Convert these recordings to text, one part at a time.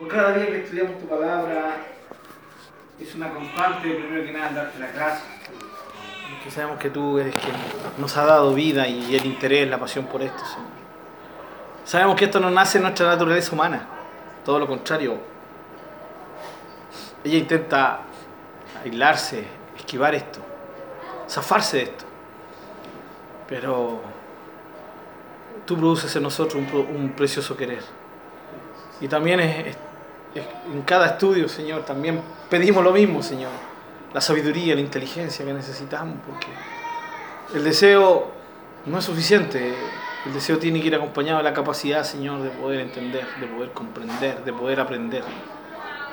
Por cada día que estudiamos tu palabra, es una constante, primero que nada, darte las gracias. Sabemos que tú eres quien nos ha dado vida y el interés, la pasión por esto, Señor. Sabemos que esto no nace en nuestra naturaleza humana, todo lo contrario. Ella intenta aislarse, esquivar esto, zafarse de esto. Pero tú produces en nosotros un, precioso querer. Y también es, en cada estudio, Señor, también pedimos lo mismo, Señor. La sabiduría, la inteligencia que necesitamos, porque el deseo no es suficiente. El deseo tiene que ir acompañado de la capacidad, Señor, de poder entender, de poder comprender, de poder aprender.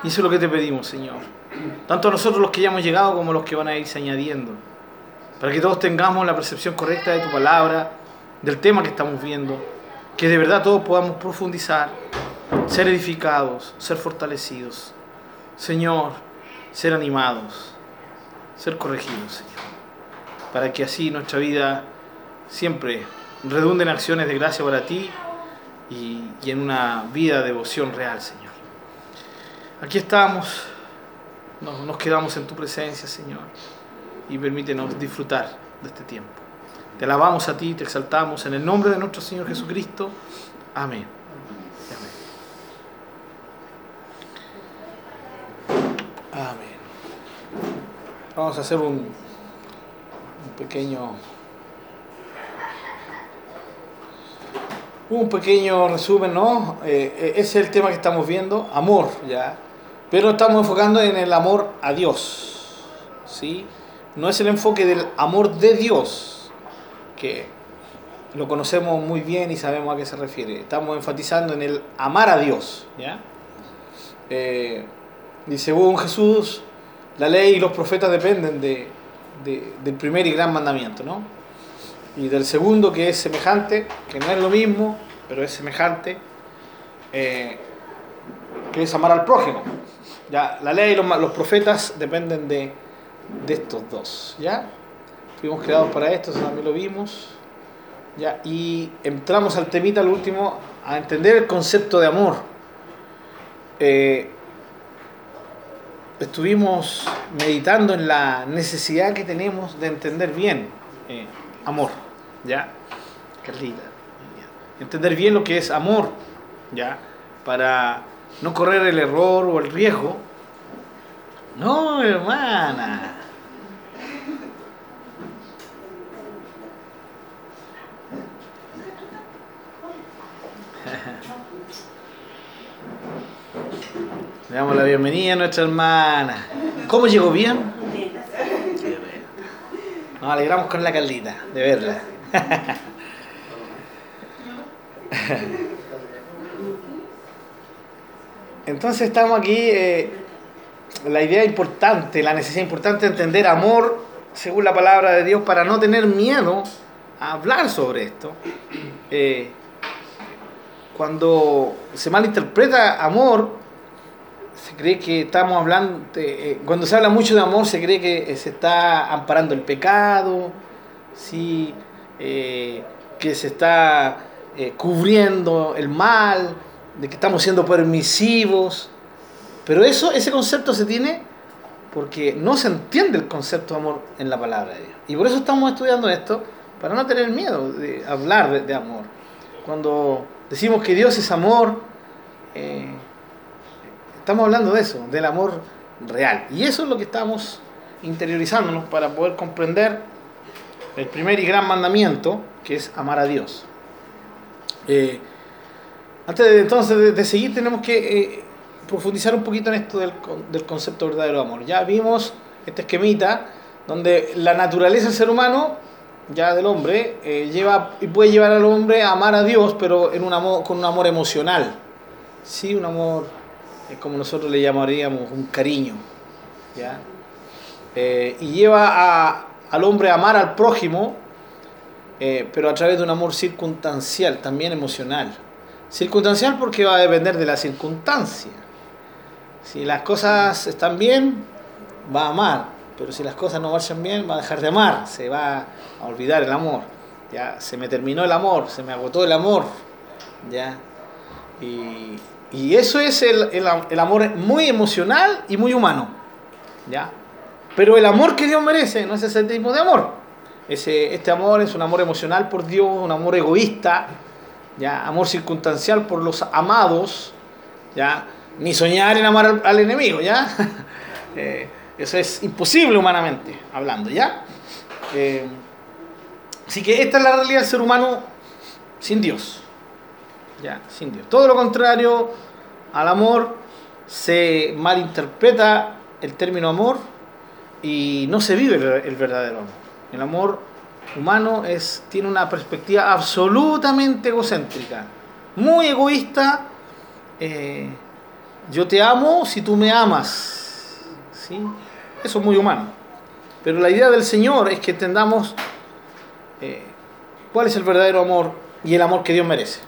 Y eso es lo que te pedimos, Señor. Tanto a nosotros los que ya hemos llegado como los que van a irse añadiendo. Para que todos tengamos la percepción correcta de tu palabra, del tema que estamos viendo. Que de verdad todos podamos profundizar, ser edificados, ser fortalecidos. Señor, ser animados, ser corregidos, Señor. Para que así nuestra vida siempre redunde en acciones de gracia para ti y, y en una vida de devoción real, Señor. Aquí estamos, nos, nos quedamos en tu presencia, Señor, y permítenos disfrutar de este tiempo. Te alabamos a ti, te exaltamos en el nombre de nuestro Señor Jesucristo. Amén. Amén. Amén. Vamos a hacer un, pequeño un pequeño resumen, ¿no? Eh, ese es el tema que estamos viendo, amor, ¿ya? Pero estamos enfocando en el amor a Dios, ¿sí? No es el enfoque del amor de Dios, que lo conocemos muy bien y sabemos a qué se refiere. Estamos enfatizando en el amar a Dios, ¿ya? Eh, y según Jesús, la ley y los profetas dependen de, de, del primer y gran mandamiento, ¿no? Y del segundo, que es semejante, que no es lo mismo, pero es semejante, eh, que es amar al prójimo. Ya, la ley y los, los profetas dependen de, de, estos dos. ¿ya? Fuimos creados para esto, eso también lo vimos. ¿ya? Y entramos al temita, al último, a entender el concepto de amor. Eh, estuvimos meditando en la necesidad que tenemos de entender bien eh, amor. ¿ya? Carlita. Entender bien lo que es amor, ¿ya? Para no correr el error o el riesgo. No, hermana. Le damos la bienvenida a nuestra hermana. ¿Cómo llegó bien? Nos alegramos con la Carlita, de verla. Entonces estamos aquí, eh, la idea importante, la necesidad importante de entender amor según la palabra de Dios para no tener miedo a hablar sobre esto. Eh, cuando se malinterpreta amor, se cree que estamos hablando, eh, cuando se habla mucho de amor se cree que se está amparando el pecado, ¿sí? Eh, que se está eh, cubriendo el mal, de que estamos siendo permisivos. Pero eso, ese concepto se tiene porque no se entiende el concepto de amor en la palabra de Dios. Y por eso estamos estudiando esto, para no tener miedo de hablar de, amor. Cuando decimos que Dios es amor, eh, estamos hablando de eso, del amor real. Y eso es lo que estamos interiorizándonos para poder comprender el primer y gran mandamiento, que es amar a Dios. Eh, antes de, entonces de, seguir tenemos que eh, profundizar un poquito en esto del, del, concepto verdadero de amor. Ya vimos esta esquemita donde la naturaleza del ser humano, ya del hombre, eh, lleva y puede llevar al hombre a amar a Dios, pero en un amor, con un amor emocional. Sí, un amor, eh, como nosotros le llamaríamos, un cariño. ¿ya? y lleva al hombre a amar al prójimo, eh, pero a través de un amor circunstancial, también emocional. Circunstancial porque va a depender de la circunstancia. Si las cosas están bien, va a amar, pero si las cosas no marchan bien, va a dejar de amar, se va a olvidar el amor. Ya se me terminó el amor, se me agotó el amor, ya. Y, Y eso es el, el, amor muy emocional y muy humano. ¿ya? Pero el amor que Dios merece no es ese tipo de amor. Ese, este amor es un amor emocional por Dios, un amor egoísta, ¿ya? amor circunstancial por los amados, ¿ya? ni soñar en amar al, al enemigo. ¿ya? eh, eso es imposible humanamente hablando. ¿ya? Eh, así que esta es la realidad del ser humano sin Dios. Ya, sin Dios. Todo lo contrario al amor, se malinterpreta el término amor y no se vive el verdadero amor. El amor humano es, tiene una perspectiva absolutamente egocéntrica, muy egoísta. Eh, yo te amo si tú me amas. ¿sí? Eso es muy humano. Pero la idea del Señor es que entendamos eh, cuál es el verdadero amor y el amor que Dios merece.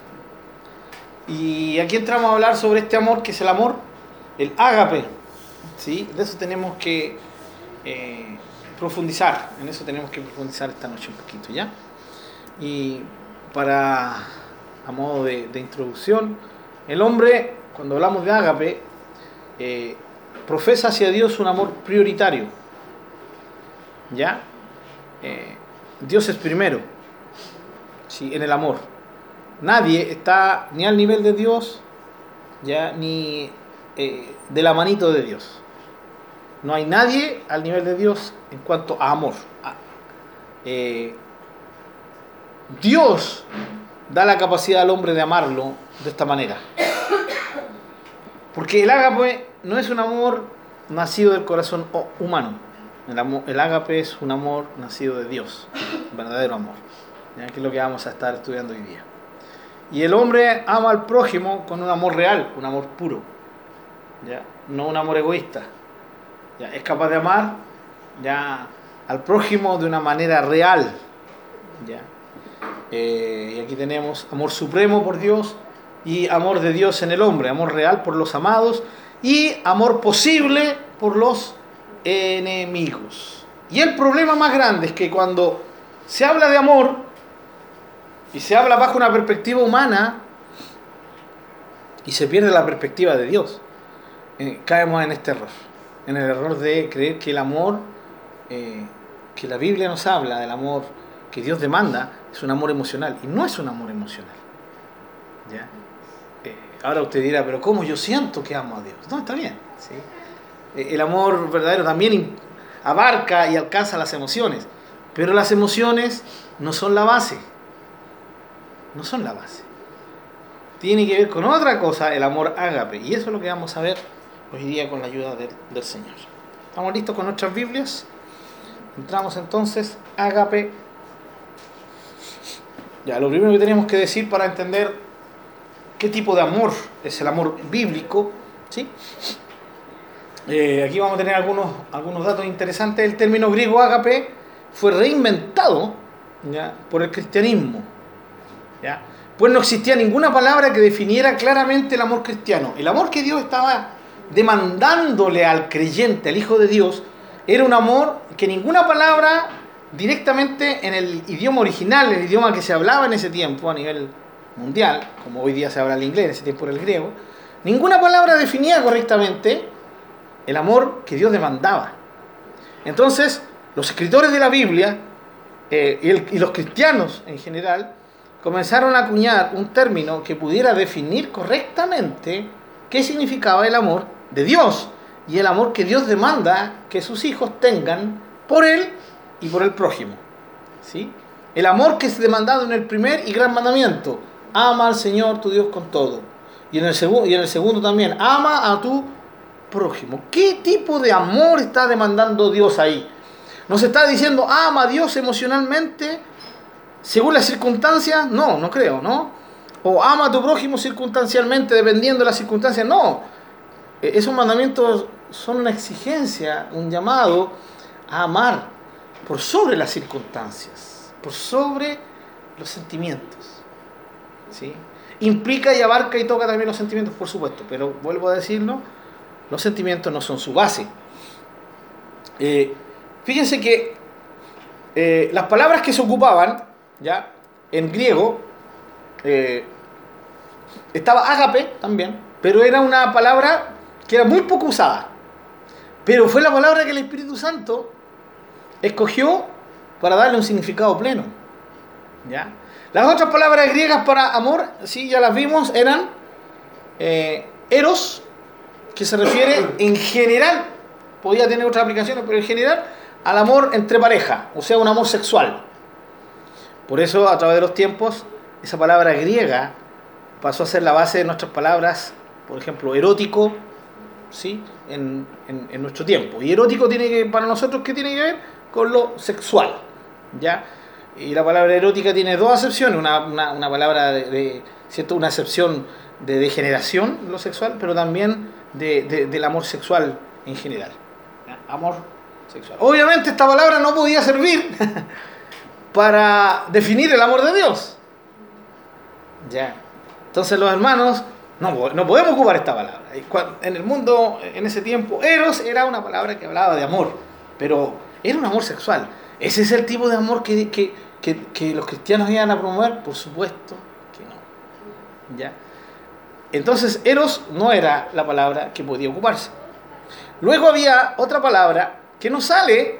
Y aquí entramos a hablar sobre este amor que es el amor, el ágape. ¿sí? De eso tenemos que eh, profundizar, en eso tenemos que profundizar esta noche un poquito, ¿ya? Y para, a modo de, introducción, el hombre, cuando hablamos de ágape, eh, profesa hacia Dios un amor prioritario, ¿ya? Eh, Dios es primero, ¿sí? En el amor. Nadie está ni al nivel de Dios, ya ni eh, de la manito de Dios. No hay nadie al nivel de Dios en cuanto a amor. Eh, Dios da la capacidad al hombre de amarlo de esta manera. Porque el ágape no es un amor nacido del corazón humano. El, amor, ágape es un amor nacido de Dios, un verdadero amor. Que es lo que vamos a estar estudiando hoy día. Y el hombre ama al prójimo con un amor real, un amor puro, ¿ya? no un amor egoísta. ¿ya? Es capaz de amar ya, al prójimo de una manera real. ¿ya? Eh, y aquí tenemos amor supremo por Dios y amor de Dios en el hombre, amor real por los amados y amor posible por los enemigos. Y el problema más grande es que cuando se habla de amor, y se habla bajo una perspectiva humana y se pierde la perspectiva de Dios. Eh, caemos en este error, en el error de creer que el amor eh, que la Biblia nos habla, del amor que Dios demanda, es un amor emocional. Y no es un amor emocional. ¿Ya? Eh, ahora usted dirá, pero ¿cómo yo siento que amo a Dios? No, está bien. el amor verdadero también abarca y alcanza las emociones, pero las emociones no son la base no son la base. Tiene que ver con otra cosa, el amor ágape. Y eso es lo que vamos a ver hoy día con la ayuda del, Señor. ¿Estamos listos con nuestras Biblias? Entramos entonces, ágape. Ya, lo primero que tenemos que decir para entender qué tipo de amor es el amor bíblico, ¿sí? Eh, aquí vamos a tener algunos, algunos datos interesantes. El término griego ágape fue reinventado ¿ya? por el cristianismo Pues no existía ninguna palabra que definiera claramente el amor cristiano. El amor que Dios estaba demandándole al creyente, al Hijo de Dios, era un amor que ninguna palabra directamente en el idioma original, el idioma que se hablaba en ese tiempo a nivel mundial, como hoy día se habla el inglés, en ese tiempo era el griego, ninguna palabra definía correctamente el amor que Dios demandaba. Entonces, los escritores de la Biblia eh, y, y los cristianos en general comenzaron a acuñar un término que pudiera definir correctamente qué significaba el amor de Dios y el amor que Dios demanda que sus hijos tengan por Él y por el prójimo. ¿Sí? El amor que es demandado en el primer y gran mandamiento, ama al Señor tu Dios con todo. Y en el, y en el segundo también, ama a tu prójimo. ¿Qué tipo de amor está demandando Dios ahí? Nos está diciendo, ama a Dios emocionalmente según las circunstancias, no, no creo, ¿no? O ama a tu prójimo circunstancialmente, dependiendo de las circunstancias, no. E, esos mandamientos son una exigencia, un llamado a amar por sobre las circunstancias, por sobre los sentimientos. ¿sí? Implica y abarca y toca también los sentimientos, por supuesto, pero vuelvo a decirlo, los sentimientos no son su base. Eh, fíjense que eh, las palabras que se ocupaban ¿ya? En griego eh, estaba ágape también, pero era una palabra que era muy poco usada. Pero fue la palabra que el Espíritu Santo escogió para darle un significado pleno. ¿Ya? Las otras palabras griegas para amor, sí, ya las vimos, eran eh, eros, que se refiere en general, podía tener otras aplicaciones, pero en general al amor entre pareja, o sea, un amor sexual. Por eso, a través de los tiempos, esa palabra griega pasó a ser la base de nuestras palabras, por ejemplo, erótico, ¿sí? En, nuestro tiempo. Y erótico tiene que, para nosotros, ¿qué tiene que ver? Con lo sexual, ¿ya? Y la palabra erótica tiene dos acepciones, una, palabra de, ¿cierto? Una acepción de degeneración, lo sexual, pero también del amor sexual en general. Amor sexual. Obviamente esta palabra no podía servir para definir el amor de Dios. Ya. Entonces los hermanos, no, no podemos ocupar esta palabra. En el mundo, en ese tiempo, eros era una palabra que hablaba de amor, pero era un amor sexual. ¿Ese es el tipo de amor que, que, que, que los cristianos iban a promover? Por supuesto que no. ¿Ya? Entonces, eros no era la palabra que podía ocuparse. Luego había otra palabra que no sale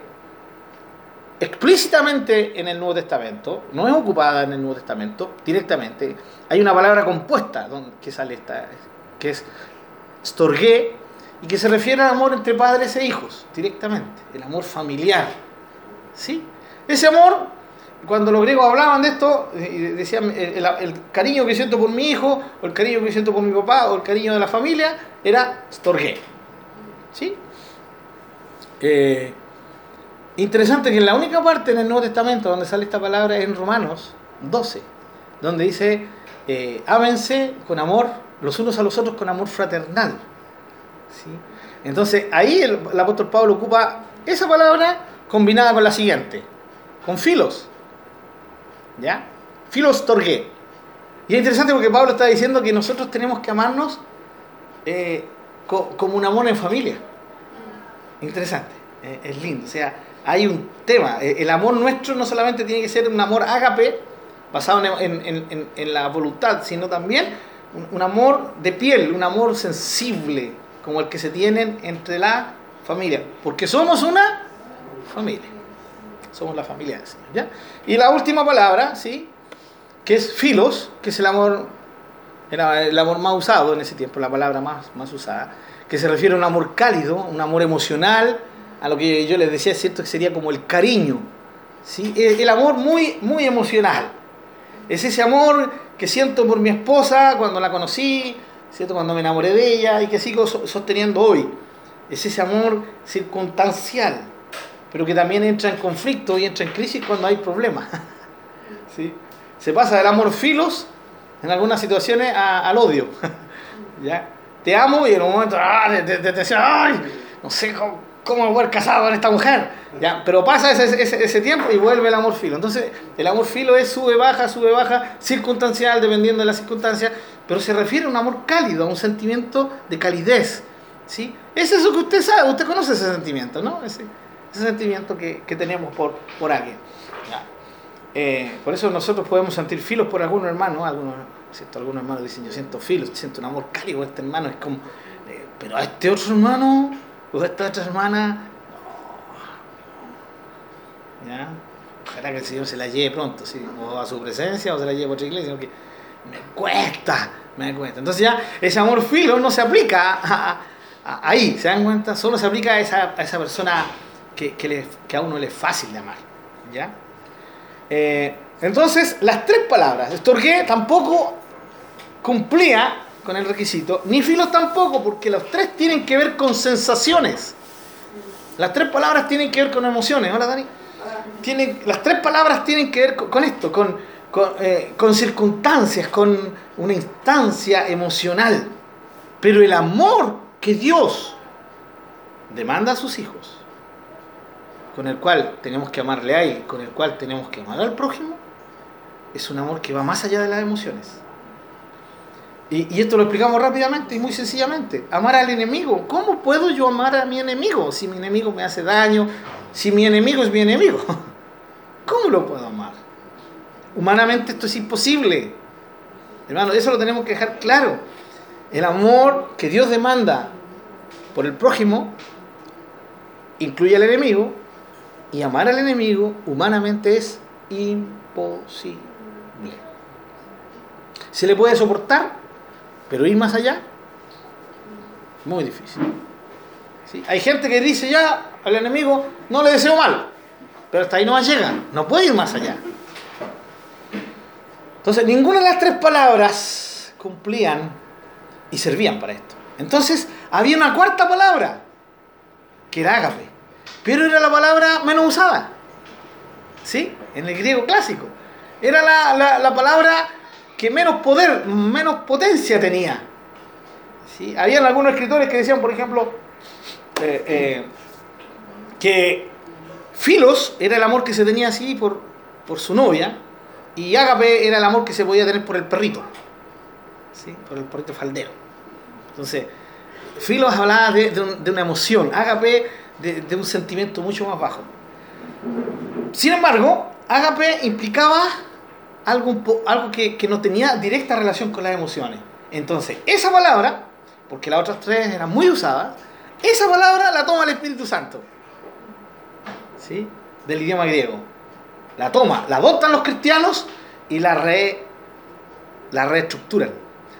explícitamente en el Nuevo Testamento, no es ocupada en el Nuevo Testamento directamente. Hay una palabra compuesta que sale esta, que es storgé, y que se refiere al amor entre padres e hijos, directamente, el amor familiar. ¿Sí? Ese amor, cuando los griegos hablaban de esto, decían el, cariño que siento por mi hijo, o el cariño que siento por mi papá, o el cariño de la familia, era storgé. ¿Sí? Eh, interesante que la única parte en el Nuevo Testamento donde sale esta palabra es en Romanos 12, donde dice, eh, ámense con amor los unos a los otros con amor fraternal. ¿Sí? Entonces ahí el, apóstol Pablo ocupa esa palabra combinada con la siguiente, con filos. ¿Ya? Filos torgué. Y es interesante porque Pablo está diciendo que nosotros tenemos que amarnos eh, como un amor en familia. Interesante, eh, es lindo. O sea, hay un tema. Eh, el amor nuestro no solamente tiene que ser un amor ágape, basado en, la voluntad, sino también un, amor de piel, un amor sensible, como el que se tienen entre la familia. Porque somos una familia. Somos la familia del Señor. ¿ya? Y la última palabra, ¿sí? que es filos, que es el amor, era el amor más usado en ese tiempo, la palabra más, más usada que se refiere a un amor cálido, un amor emocional, a lo que yo les decía, ¿cierto? Que sería como el cariño, ¿sí? El amor muy, muy emocional. Es ese amor que siento por mi esposa cuando la conocí, ¿cierto? Cuando me enamoré de ella y que sigo sosteniendo hoy. Es ese amor circunstancial, pero que también entra en conflicto y entra en crisis cuando hay problemas. ¿Sí? Se pasa del amor filos en algunas situaciones al odio. ¿Ya? te amo y en un momento ah, te, te, ay, no sé cómo, cómo haber casado con esta mujer. ¿Ya? Pero pasa ese, ese, ese, tiempo y vuelve el amor filo. Entonces, el amor filo es sube, baja, sube, baja, circunstancial, dependiendo de las circunstancias, pero se refiere a un amor cálido, a un sentimiento de calidez. ¿sí? Es eso que usted sabe, usted conoce ese sentimiento, ¿no? Ese, ese sentimiento que, que, tenemos por, por alguien. Eh, por eso nosotros podemos sentir filos por algunos hermanos, algunos ¿cierto? Algunos hermanos dicen, yo siento filo, siento un amor cálido, este hermano es como, eh, pero a este otro hermano, a esta otra hermana, no. ¿Ya? Ojalá que el Señor se la lleve pronto, ¿sí? o a su presencia, o se la lleve a otra iglesia, sino que me cuesta, me cuesta. Entonces ya ese amor filo no se aplica ahí, ¿se dan cuenta? Solo se aplica a esa, esa persona que, que, a uno le es fácil de amar, ¿ya? Eh, entonces, las tres palabras, estorgué tampoco cumplía con el requisito, ni filos tampoco, porque los tres tienen que ver con sensaciones. Las tres palabras tienen que ver con emociones. Hola, Dani. Las tres palabras tienen que ver con, esto, con, eh, con circunstancias, con una instancia emocional. Pero el amor que Dios demanda a sus hijos, con el cual tenemos que amarle a Él, con el cual tenemos que amar al prójimo, es un amor que va más allá de las emociones. Y, esto lo explicamos rápidamente y muy sencillamente. Amar al enemigo. ¿Cómo puedo yo amar a mi enemigo si mi enemigo me hace daño? Si mi enemigo es mi enemigo. ¿Cómo lo puedo amar? Humanamente esto es imposible. Hermano, eso lo tenemos que dejar claro. El amor que Dios demanda por el prójimo incluye al enemigo y amar al enemigo humanamente es imposible. Se le puede soportar, pero ir más allá, muy difícil. ¿Sí? Hay gente que dice ya al enemigo, no le deseo mal, pero hasta ahí no llega, no puede ir más allá. Entonces, ninguna de las tres palabras cumplían y servían para esto. Entonces, había una cuarta palabra, que era ágape, pero era la palabra menos usada. ¿Sí? En el griego clásico. Era la, la palabra que menos poder, menos potencia tenía. ¿Sí? Habían algunos escritores que decían, por ejemplo, eh, eh, que Filos era el amor que se tenía así por, por su novia, y Ágape era el amor que se podía tener por el perrito, ¿sí? por el perrito faldero. Entonces, Filos hablaba de, de, una emoción, Ágape de, de un sentimiento mucho más bajo. Sin embargo, Ágape implicaba algo, algo que, que, no tenía directa relación con las emociones. Entonces, esa palabra, porque las otras tres eran muy usadas, esa palabra la toma el Espíritu Santo. ¿Sí? Del idioma griego. La toma, la adoptan los cristianos y la, re, la reestructuran.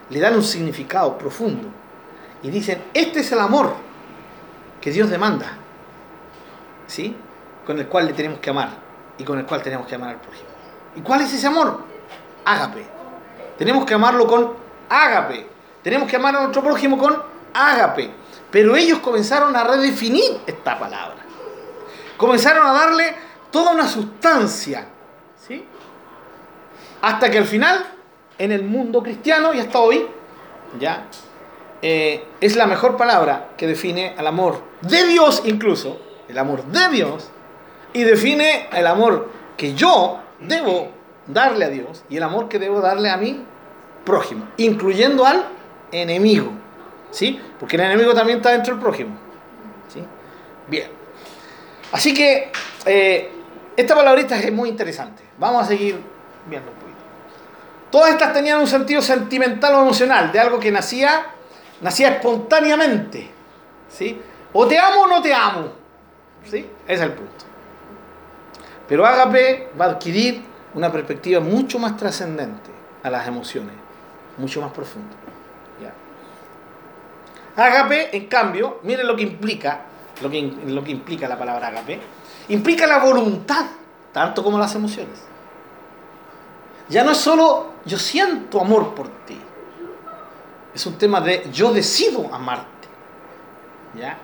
Le dan un significado profundo. Y dicen, este es el amor que Dios demanda. ¿Sí? Con el cual le tenemos que amar. Y con el cual tenemos que amar al prójimo. ¿Y cuál es ese amor? Ágape. Tenemos que amarlo con ágape. Tenemos que amar a nuestro prójimo con ágape. Pero ellos comenzaron a redefinir esta palabra. Comenzaron a darle toda una sustancia. ¿sí? Hasta que al final, en el mundo cristiano y hasta hoy, ya eh, es la mejor palabra que define al amor de Dios incluso, el amor de Dios, y define el amor que yo debo darle a Dios y el amor que debo darle a mi prójimo, incluyendo al enemigo. ¿Sí? Porque el enemigo también está dentro del prójimo. ¿Sí? Bien. Así que eh, esta palabrita es muy interesante. Vamos a seguir viendo un poquito. Todas estas tenían un sentido sentimental o emocional, de algo que nacía, nacía espontáneamente. ¿Sí? O te amo o no te amo. ¿Sí? Ese es el punto. Pero Ágape va a adquirir una perspectiva mucho más trascendente a las emociones, mucho más profunda. Ágape, en cambio, miren lo que implica, lo que, implica la palabra ágape, implica la voluntad, tanto como las emociones. Ya no es solo yo siento amor por ti, es un tema de yo decido amarte. ¿Ya?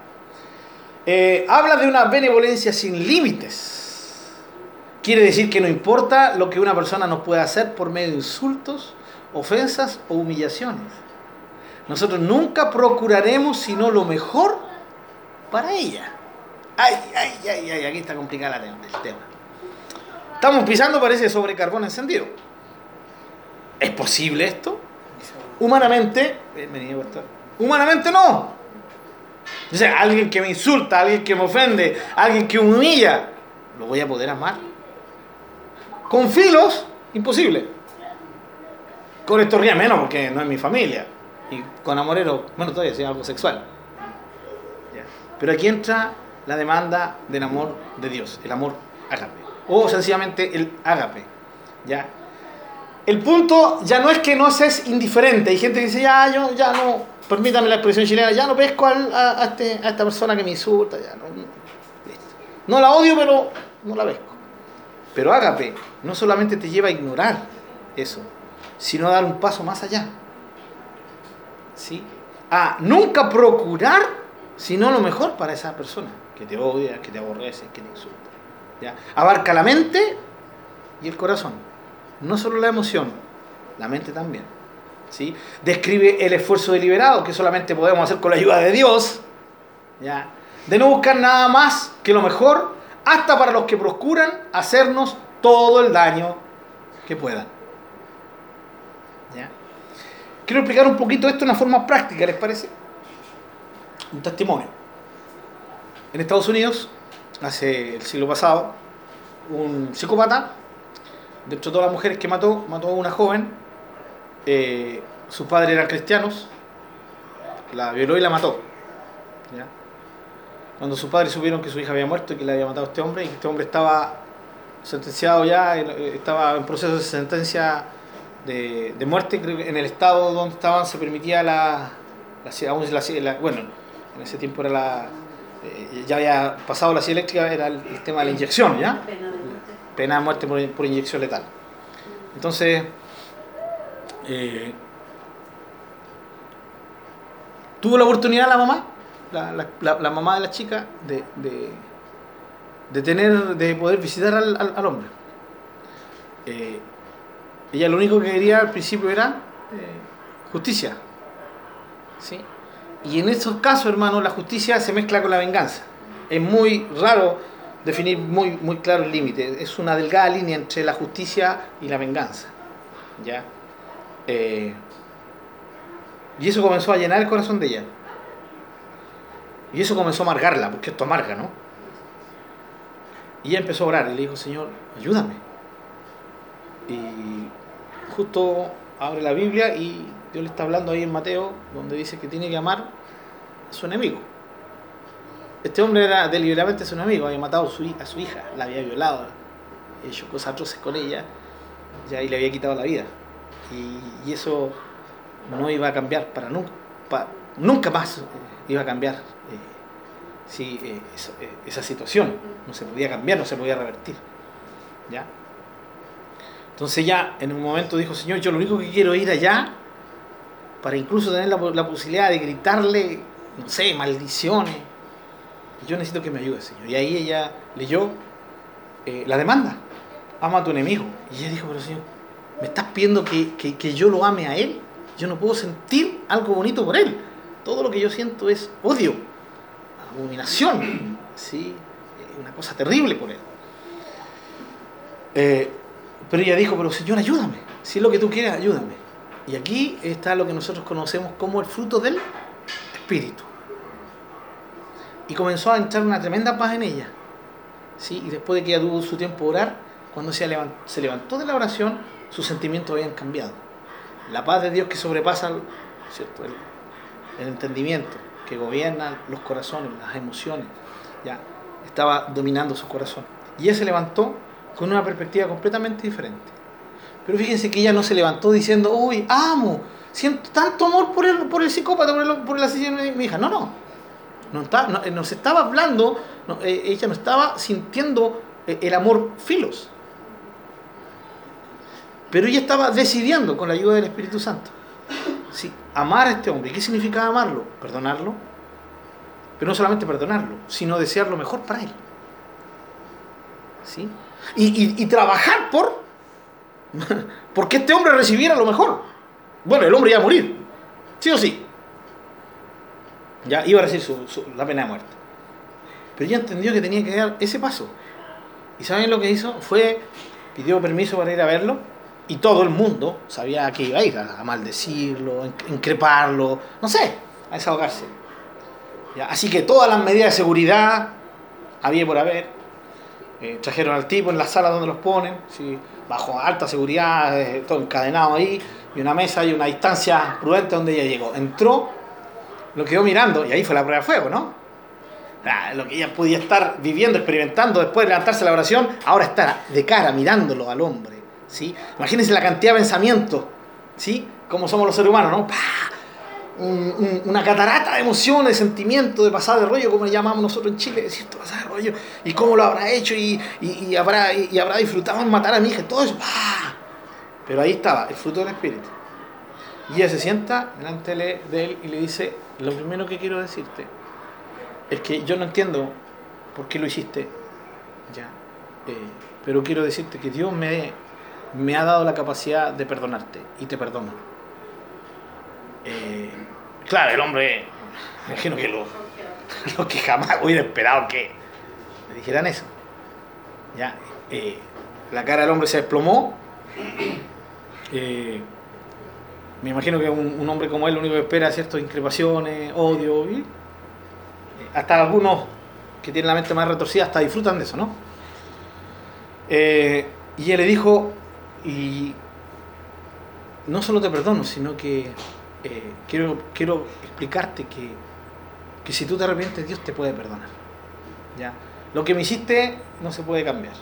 Eh, habla de una benevolencia sin límites. Quiere decir que no importa lo que una persona nos pueda hacer por medio de insultos, ofensas o humillaciones. Nosotros nunca procuraremos sino lo mejor para ella. Ay, ay, ay, ay, aquí está complicada el tema. Estamos pisando, parece, sobre carbón encendido. ¿Es posible esto? Humanamente, humanamente no. O sea, alguien que me insulta, alguien que me ofende, alguien que humilla, ¿lo voy a poder amar? Con filos, imposible. Con esto ría menos porque no es mi familia. Y con amorero, bueno, todavía es algo sexual. Pero aquí entra la demanda del amor de Dios, el amor ágape. O sencillamente el ágape. ¿ya? El punto ya no es que no seas indiferente. Hay gente que dice, ya, yo ya no, permítame la expresión chilena, ya no pesco a, este, a, esta persona que me insulta. Ya no, no la odio, pero no la pesco. Pero ágape no solamente te lleva a ignorar eso, sino a dar un paso más allá. ¿sí? a nunca procurar sino lo mejor para esa persona que te odia, que te aborrece, que te insulta. ¿ya? Abarca la mente y el corazón, no solo la emoción, la mente también. ¿sí? Describe el esfuerzo deliberado que solamente podemos hacer con la ayuda de Dios, ¿ya? de no buscar nada más que lo mejor, hasta para los que procuran hacernos todo el daño que puedan. Quiero explicar un poquito esto de una forma práctica, ¿les parece? Un testimonio. En Estados Unidos, hace el siglo pasado, un psicópata, de hecho todas las mujeres que mató, mató a una joven, eh, sus padres eran cristianos, la violó y la mató. ¿ya? Cuando sus padres supieron que su hija había muerto y que le había matado a este hombre y que este hombre estaba sentenciado ya, estaba en proceso de sentencia de, de muerte, creo que en el estado donde estaban se permitía la, la, aún la, la bueno, en ese tiempo era la, eh, ya había pasado la silla eléctrica, era el, el tema de la inyección, ¿ya? Pena de muerte por, por inyección letal. Entonces, eh, tuvo la oportunidad la mamá, la, mamá de la chica, de, tener, de poder visitar al, hombre. Eh, ella lo único que quería al principio era eh, justicia. ¿sí? Y en estos casos, hermano, la justicia se mezcla con la venganza. Es muy raro definir muy, muy claro el límite. Es una delgada línea entre la justicia y la venganza. ¿ya? Eh, y eso comenzó a llenar el corazón de ella. Y eso comenzó a amargarla, porque esto amarga, ¿no? Y ella empezó a orar y le dijo, Señor, ayúdame. Y justo abre la Biblia y Dios le está hablando ahí en Mateo, donde dice que tiene que amar a su enemigo. Este hombre era deliberadamente su enemigo, había matado a su, hija, la había violado, hecho cosas atroces con ella, ya y le había quitado la vida. Y, eso no iba a cambiar para nunca, nunca más eh, iba a cambiar sí, eh, esa, esa, situación. No se podía cambiar, no se podía revertir. ¿ya? Entonces ya en un momento dijo, Señor, yo lo único que quiero es ir allá para incluso tener la, la posibilidad de gritarle, no sé, maldiciones yo necesito que me ayude, Señor. Y ahí ella leyó eh, la demanda, ama a tu enemigo. Y ella dijo, pero Señor, ¿me estás pidiendo que, que, que, yo lo ame a Él? Yo no puedo sentir algo bonito por Él. Todo lo que yo siento es odio, ¿sí? Eh, una cosa terrible por Él. Eh, pero ella dijo, pero Señor, ayúdame. Si es lo que tú quieres, ayúdame. Y aquí está lo que nosotros conocemos como el fruto del Espíritu y comenzó a entrar una tremenda paz en ella. ¿sí? Y después de que ella tuvo su tiempo de orar, cuando se levantó, de la oración, sus sentimientos habían cambiado. La paz de Dios que sobrepasa el entendimiento, que gobierna los corazones, las emociones, ya estaba dominando su corazón. Y ella se levantó con una perspectiva completamente diferente. Pero fíjense que ella no se levantó diciendo, uy, amo, siento tanto amor por el, por el psicópata, por el, por asesino de mi hija. No, no, no, está, no, no se estaba hablando, eh, ella no estaba sintiendo eh, el amor filos. Pero ella estaba decidiendo con la ayuda del Espíritu Santo. Sí, amar a este hombre. ¿Qué significa amarlo? Perdonarlo. Pero no solamente perdonarlo, sino desear lo mejor para él. ¿Sí? Y, y, trabajar por porque este hombre recibiera lo mejor. Bueno, el hombre iba a morir. Sí o sí ya iba a recibir su, su, la pena de muerte. Pero ella entendió que tenía que dar ese paso. ¿Y saben lo que hizo? Fue, pidió permiso para ir a verlo y todo el mundo sabía que iba a ir, a, maldecirlo, increparlo, no sé, a desahogarse. Así que todas las medidas de seguridad había por haber. Eh, trajeron al tipo en la sala donde los ponen, bajo alta seguridad, eh, todo encadenado ahí, y una mesa y una distancia prudente donde ella llegó. Entró lo quedó mirando y ahí fue la prueba de fuego, ¿no? Lo que ella podía estar viviendo, experimentando después de levantarse la oración, ahora está de cara mirándolo al hombre, ¿sí? Imagínense la cantidad de pensamientos, ¿sí? Como somos los seres humanos, ¿no? Un, un, una catarata de emociones, de sentimientos, de pasar de rollo, como le llamamos nosotros en Chile, decir, pasar de rollo, y cómo lo habrá hecho, y, y, habrá, y, habrá disfrutado en matar a mi hija, todo eso, ¡pah! Pero ahí estaba, el fruto del Espíritu. Y ella se sienta delante de él y le dice, lo primero que quiero decirte es que yo no entiendo por qué lo hiciste, ya, eh, pero quiero decirte que Dios me, me ha dado la capacidad de perdonarte y te perdono. Eh, claro, el hombre, me imagino que lo, lo, que jamás hubiera esperado que me dijeran eso. Ya, eh, la cara del hombre se desplomó. Eh, me imagino que un, hombre como él lo único que espera es ciertas increpaciones, odio, hasta algunos que tienen la mente más retorcida hasta disfrutan de eso, ¿no? Y él le dijo, y no solo te perdono, sino que eh, quiero, quiero explicarte que, que si tú te arrepientes, Dios te puede perdonar. ¿ya? Lo que me hiciste no se puede cambiar.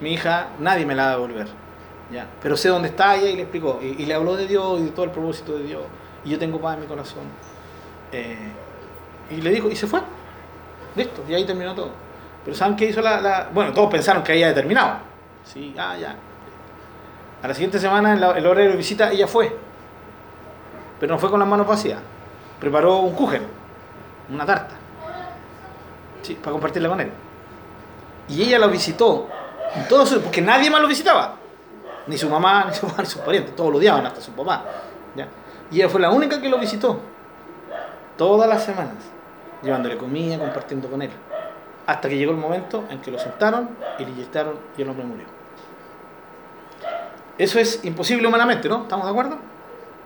Mi hija, nadie me la va a devolver. ¿ya? Pero sé dónde está ella y le explicó. Y, le habló de Dios y de todo el propósito de Dios. Y yo tengo paz en mi corazón. Eh, y le dijo, y se fue. Listo, y ahí terminó todo. Pero ¿saben qué hizo la, la- Bueno, todos pensaron que había terminado. Sí, ah, ya. A la siguiente semana, en la- el horario de visita, ella fue. Pero no fue con las manos vacías. Preparó un kuchen, una tarta. Sí, para compartirla con él. Y ella lo visitó. Todo eso, porque nadie más lo visitaba. Ni su mamá, ni su papá, ni sus parientes. Todos lo odiaban, hasta su papá. ¿ya? Y ella fue la única que lo visitó. Todas las semanas. Llevándole comida, compartiendo con él. Hasta que llegó el momento en que lo sentaron y le inyectaron y el hombre murió. Eso es imposible humanamente, ¿no? ¿Estamos de acuerdo?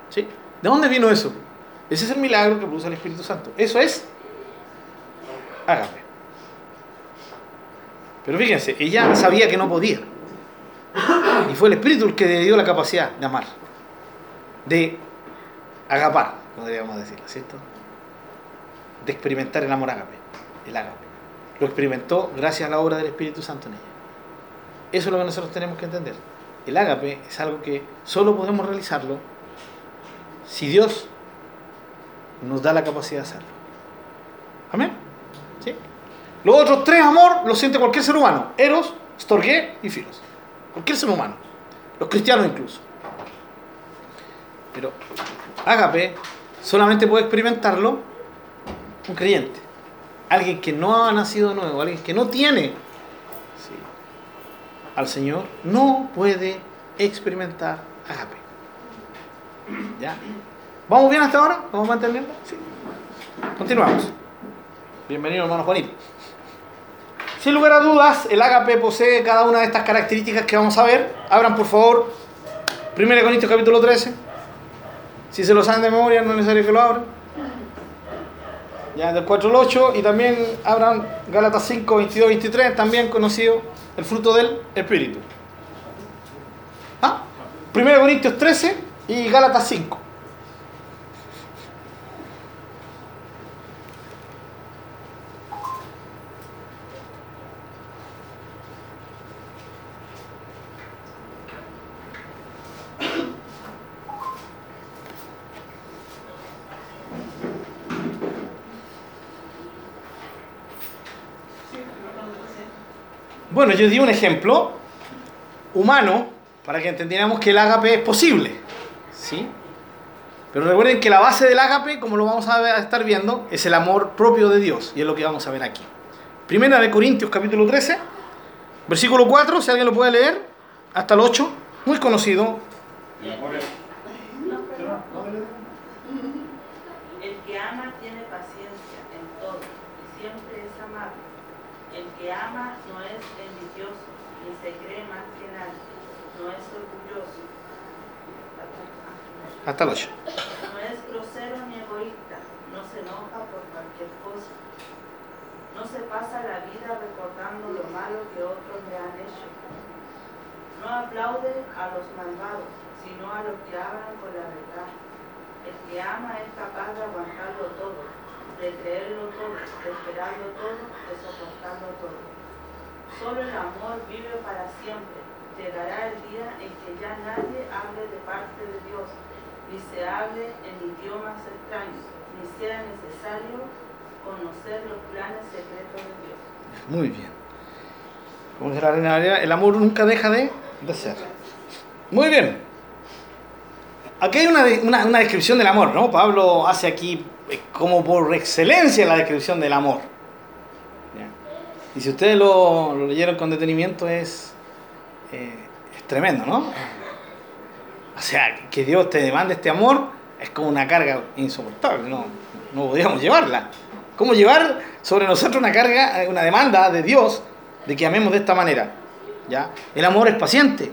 ¿Sí? ¿De dónde vino eso? Ese es el milagro que produce el Espíritu Santo. Eso es ágape. Pero fíjense, ella sabía que no podía. Y fue el Espíritu el que le dio la capacidad de amar. De agapar, podríamos decirlo, ¿cierto? De experimentar el amor ágape. El ágape. Lo experimentó gracias a la obra del Espíritu Santo en ella. Eso es lo que nosotros tenemos que entender. El ágape es algo que solo podemos realizarlo si Dios nos da la capacidad de hacerlo. Amén. ¿Sí? Los otros tres amor los siente cualquier ser humano. Eros, Storge y Filos. Cualquier ser humano. Los cristianos incluso. Pero ágape solamente puede experimentarlo un creyente. Alguien que no ha nacido de nuevo, alguien que no tiene al Señor, no puede experimentar ágape. ¿Ya? ¿Vamos bien hasta ahora? ¿Vamos manteniendo? Sí. Continuamos. Bienvenido, hermano Juanito. Sin lugar a dudas, el ágape posee cada una de estas características que vamos a ver. Abran, por favor, 1 Corintios capítulo 13. Si se lo saben de memoria, no es necesario que lo abran. Ya, del 4 al 8. Y también abran Gálatas 5, 22, 23, también conocido el fruto del Espíritu. ¿Ah? 1 Corintios 13 y Gálatas 5. Bueno, yo di un ejemplo humano para que entendiéramos que el ágape es posible. ¿Sí? Pero recuerden que la base del ágape, como lo vamos a estar viendo, es el amor propio de Dios. Y es lo que vamos a ver aquí. Primera de Corintios capítulo 13, versículo 4, si alguien lo puede leer, hasta el 8, muy conocido. El que ama tiene paciencia en todo y siempre es amable. El que ama no es envidioso, ni se cree más que nadie, no es orgulloso, Hasta el 8. no es grosero ni egoísta, no se enoja por cualquier cosa, no se pasa la vida recordando lo malo que otros le han hecho, no aplaude a los malvados, sino a los que hablan con la verdad. El que ama es capaz de aguantarlo todo, de creerlo todo, de esperarlo todo, de soportarlo todo. Solo el amor vive para siempre. Llegará el día en que ya nadie hable de parte de Dios, ni se hable en idiomas extraños, ni sea necesario conocer los planes secretos de Dios. Muy bien. Como dice la Reina el amor nunca deja de, de ser. Muy bien. Aquí hay una, una- una descripción del amor, ¿no? Pablo hace aquí como por excelencia la descripción del amor. Y si ustedes lo, lo leyeron con detenimiento es, eh, es tremendo, ¿no? O sea, que Dios te demande este amor es como una carga insoportable, no, no podíamos llevarla. ¿Cómo llevar sobre nosotros una carga, eh, una demanda de Dios de que amemos de esta manera? ¿Ya? El amor es paciente.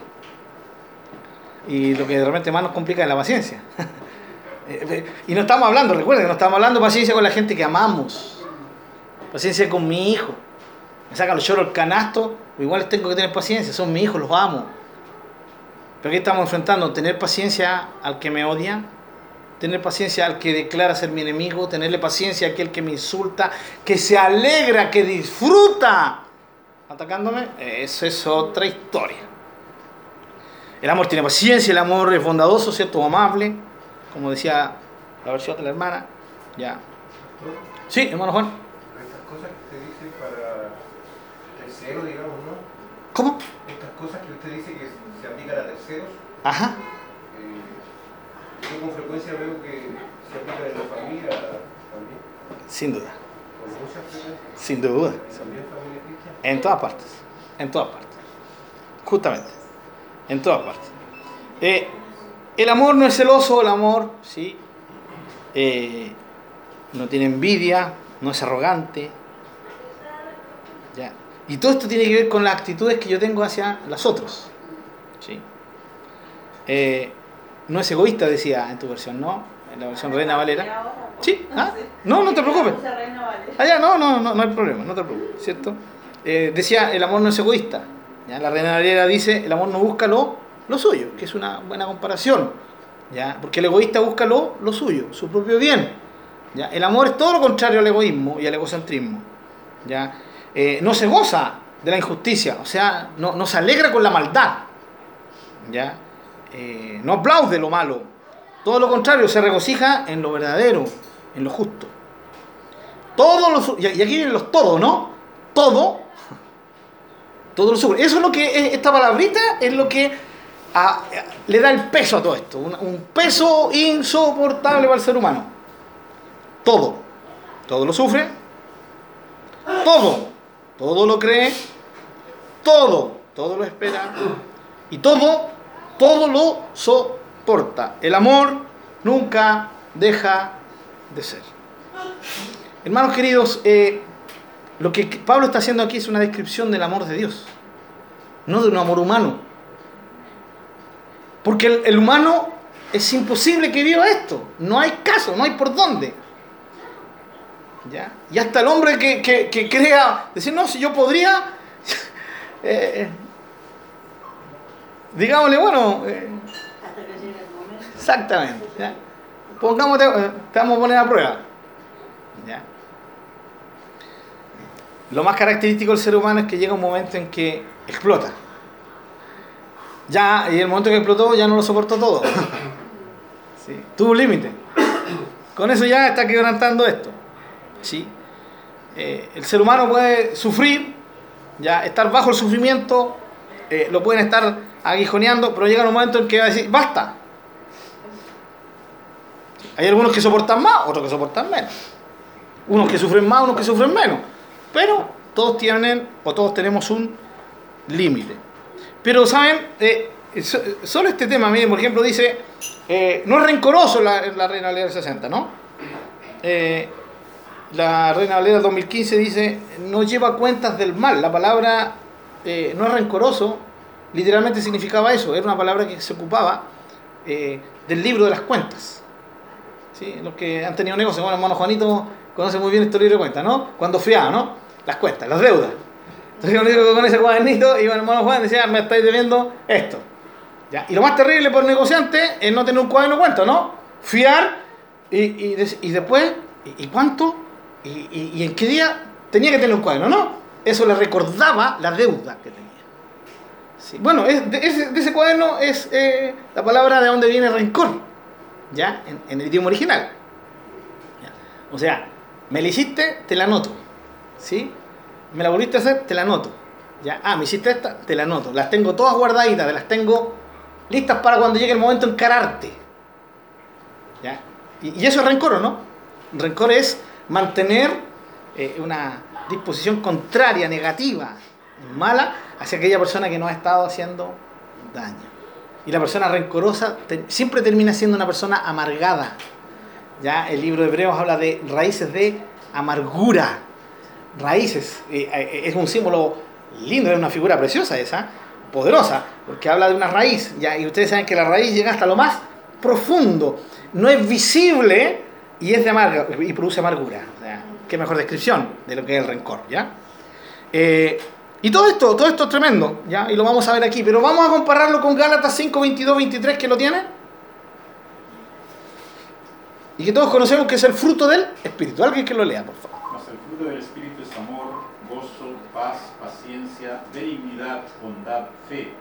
Y lo que de repente más nos complica es la paciencia. Eh, eh, y no estamos hablando, recuerden, no estamos hablando paciencia con la gente que amamos. Paciencia con mi hijo. Me sacan los choros el canasto, igual tengo que tener paciencia, son mis hijos, los amo. Pero aquí estamos enfrentando tener paciencia al que me odia tener paciencia al que declara ser mi enemigo, tenerle paciencia a aquel que me insulta, que se alegra, que disfruta atacándome, eso es otra historia. El amor tiene paciencia, el amor es bondadoso, ¿cierto? amable, como decía la versión de la hermana. Ya. Sí, hermano Juan. Estas cosas que usted dice para terceros, digamos, ¿no? ¿Cómo? Estas cosas que usted dice que se aplican a terceros. Ajá. Eh, yo con frecuencia veo que se aplican en la familia también. Sin duda. Con. Sin duda. También familia cristiana. En todas partes. En todas partes. Justamente. En todas partes. Eh, el amor no es celoso, el amor, sí. eh, no tiene envidia, no es arrogante. Ya. Y todo esto tiene que ver con las actitudes que yo tengo hacia los otros. ¿sí? Eh, no es egoísta, decía en tu versión, ¿no? En la versión Reina Valera. Sí, ¿ah? No, no te preocupes. Allá, no, no, no, no hay problema, no te preocupes, ¿cierto? Eh, decía, el amor no es egoísta. ¿ya? La Reina Valera dice, el amor no busca lo, lo suyo, que es una buena comparación. ¿ya? Porque el egoísta busca lo, lo suyo, su propio bien. ¿ya? El amor es todo lo contrario al egoísmo y al egocentrismo. ¿ya? Eh, no se goza de la injusticia, o sea, no, no se alegra con la maldad. ¿ya? Eh, no aplaude lo malo. Todo lo contrario, se regocija en lo verdadero, en lo justo. Y aquí vienen los todo, ¿no? Todo, todo lo sufre. Eso es lo que, es- esta palabrita es lo que le da el peso a todo esto. Un, un peso insoportable para el ser humano. Todo. Todo lo sufre. Todo. Todo lo cree. Todo. Todo lo espera. Y todo, todo lo soporta. El amor nunca deja de ser. Hermanos queridos, eh, lo que Pablo está haciendo aquí es una descripción del amor de Dios, no de un amor humano. Porque el, el humano es imposible que viva esto. No hay caso, no hay por dónde. ¿Ya? Y hasta el hombre que, que- que crea, decir, no, si yo podría, eh, digámosle, bueno, eh. Exactamente. ¿ya? Pongamos, te, eh, te vamos a poner a prueba. ¿ya? Lo más característico del ser humano es que llega un momento en que explota. Ya, y el momento que explotó ya no lo soportó todo. ¿Sí? Tuvo un límite. Con eso ya está quebrantando esto. ¿Sí? Eh, el ser humano puede sufrir, ya estar bajo el sufrimiento, eh, lo pueden estar aguijoneando, pero llega un momento en que va a decir, basta. Hay algunos que soportan más, otros que soportan menos. Unos que sufren más, unos que sufren menos. Pero todos tienen, o todos tenemos un límite. Pero, ¿saben? Eh, so- solo este tema, miren, por ejemplo, dice, eh, no es rencoroso la, Reina Valera del 60, ¿no? Eh, la Reina Valera 2015 dice, no lleva cuentas del mal. La palabra eh, no es rencoroso, literalmente significaba eso. Era una palabra que se ocupaba eh, del libro de las cuentas. Los que han tenido negocios, bueno, hermano Juanito conoce muy bien este libro de cuentas, ¿no? Cuando fiaba, ¿no? Las cuentas, las deudas. Entonces yo digo con ese cuadernito y bueno, hermano Juan decía, me estáis debiendo esto. ¿Ya? Y lo más terrible por negociante es no tener un cuaderno de cuentas, ¿no? Fiar y, y, des- y después, ¿y, cuánto? ¿Y, en qué día tenía que tener un cuaderno, no? Eso le recordaba la deuda que tenía. Sí, Bueno, es, de, ese, de ese cuaderno es eh, la palabra de donde viene rencor, ¿ya? En, el idioma original. O sea, me la hiciste, te la anoto, ¿sí? Me la volviste a hacer, te la anoto. ¿ya? Ah, me hiciste esta, te la anoto. Las tengo todas guardaditas, te las tengo listas para cuando llegue el momento de encararte. ¿ya? Y, eso es rencor, ¿o no? Rencor es mantener eh, una disposición contraria, negativa, mala, hacia aquella persona que nos ha estado haciendo daño. Y la persona rencorosa siempre termina siendo una persona amargada. Ya el libro de Hebreos habla de raíces de amargura. Raíces. eh, eh, es un símbolo lindo, es una figura preciosa esa, poderosa, porque habla de una raíz. Ya, y ustedes saben que la raíz llega hasta lo más profundo. No es visible y es de amarga y produce amargura. O sea, qué mejor descripción de lo que es el rencor, ¿ya? Eh, y todo esto, todo esto es tremendo, ¿ya? Y lo vamos a ver aquí, pero vamos a compararlo con Gálatas 5, 22, 23, que lo tiene. y que todos conocemos que es el fruto del Espíritu. Alguien que lo lea, por favor. El fruto del Espíritu paz, paciencia, benignidad, bondad, fe,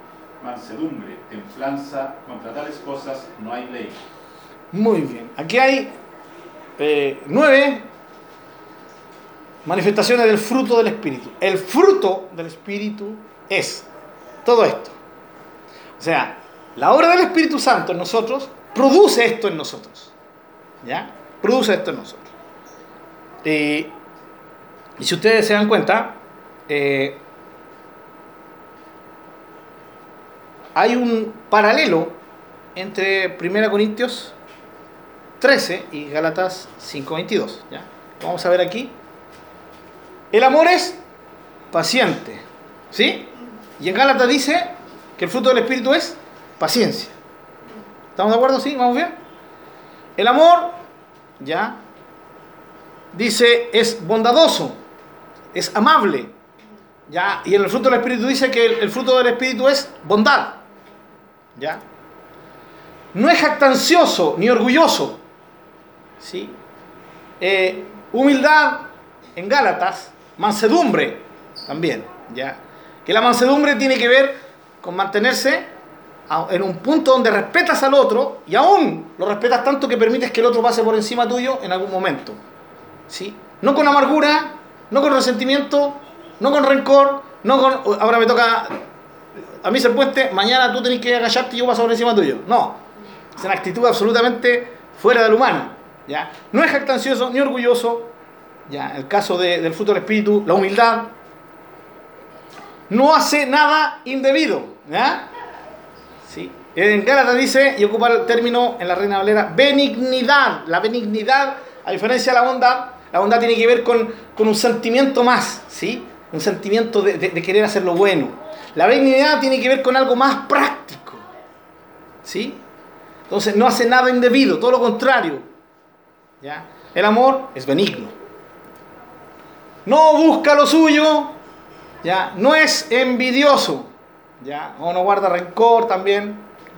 mansedumbre, templanza. Contra tales cosas no hay ley. Muy bien. Aquí hay eh, nueve manifestaciones del fruto del Espíritu. El fruto del Espíritu es todo esto. O sea, la obra del Espíritu Santo en nosotros produce esto en nosotros. ¿Ya? Produce esto en nosotros. Y si ustedes se dan cuenta, eh, hay un paralelo entre 1 Corintios 13 y Gálatas 5.22. ¿ya? Vamos a ver aquí. El amor es paciente. ¿Sí? Y en Gálatas dice que el fruto del Espíritu es paciencia. ¿Estamos de acuerdo? ¿Sí? ¿Vamos bien? El amor, ya, dice, es bondadoso, es amable. ¿Ya? Y en el fruto del Espíritu dice que el, fruto del Espíritu es bondad. ¿Ya? No es jactancioso ni orgulloso. ¿Sí? Eh, humildad en Gálatas, mansedumbre también. ¿Ya? Que la mansedumbre tiene que ver con mantenerse en un punto donde respetas al otro y aún lo respetas tanto que permites que el otro pase por encima tuyo en algún momento. ¿Sí? No con amargura, no con resentimiento, no con rencor, no con ahora me toca a mí ser puente, mañana tú tenés que agacharte y yo paso por encima tuyo. No. Es una actitud absolutamente fuera del humano. ¿ya? No es jactancioso ni orgulloso. ¿ya? El caso de- del fruto del espíritu, la humildad. No hace nada indebido. Sí. En Gálatas dice, y ocupa el término en la Reina Valera, benignidad. La benignidad, a diferencia de la bondad, la bondad tiene que ver con, con un sentimiento más, ¿sí? Un sentimiento de, querer hacer lo bueno. La benignidad tiene que ver con algo más práctico, ¿sí? Entonces no hace nada indebido, todo lo contrario. ¿ya? El amor es benigno. No busca lo suyo, ¿ya? No es envidioso, ¿ya? O no guarda rencor también,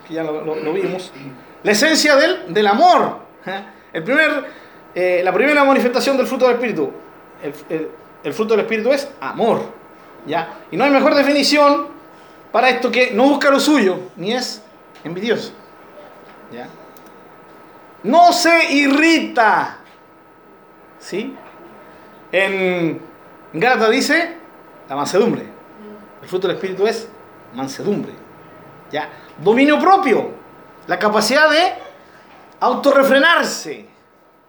ya lo, lo- vimos. La esencia del, del amor. ¿eh? El primer, eh, la primera manifestación del fruto del Espíritu. El- el fruto del Espíritu es amor. ¿ya? Y no hay mejor definición para esto que no busca lo suyo, ni es envidioso. ¿ya? No se irrita. ¿Sí? En Gálatas dice la mansedumbre. El fruto del Espíritu es mansedumbre. ¿Ya? Dominio propio. La capacidad de autorrefrenarse.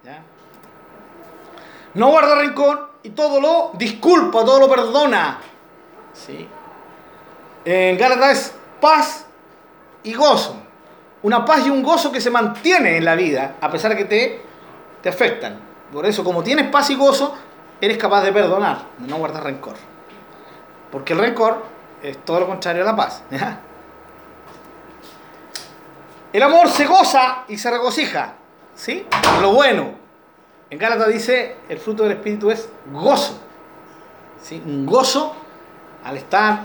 ¿Ya? No guarda rencor y todo lo disculpa, todo lo perdona. ¿Sí? En Gálatas es paz y gozo. Una paz y un gozo que se mantiene en la vida, a pesar de que te, te afectan. Por eso, como tienes paz y gozo, eres capaz de perdonar, de no guardar rencor. Porque el rencor es todo lo contrario a la paz. El amor se goza y se regocija. ¿Sí? Lo bueno. En Gálatas dice, el fruto del Espíritu es gozo. ¿Sí? Un gozo al estar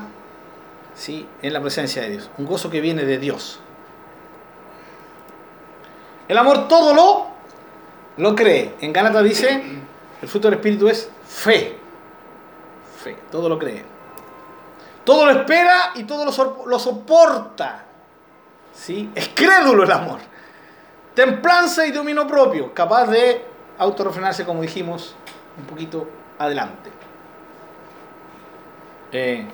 ¿sí? en la presencia de Dios. Un gozo que viene de Dios. El amor todo lo, lo cree. En Gálatas dice, el fruto del Espíritu es fe. Fe, todo lo cree. Todo lo espera y todo lo, lo soporta. ¿Sí? Es crédulo el amor. Templanza y dominio propio, capaz de autorrefrenarse, como dijimos un poquito adelante. Eh,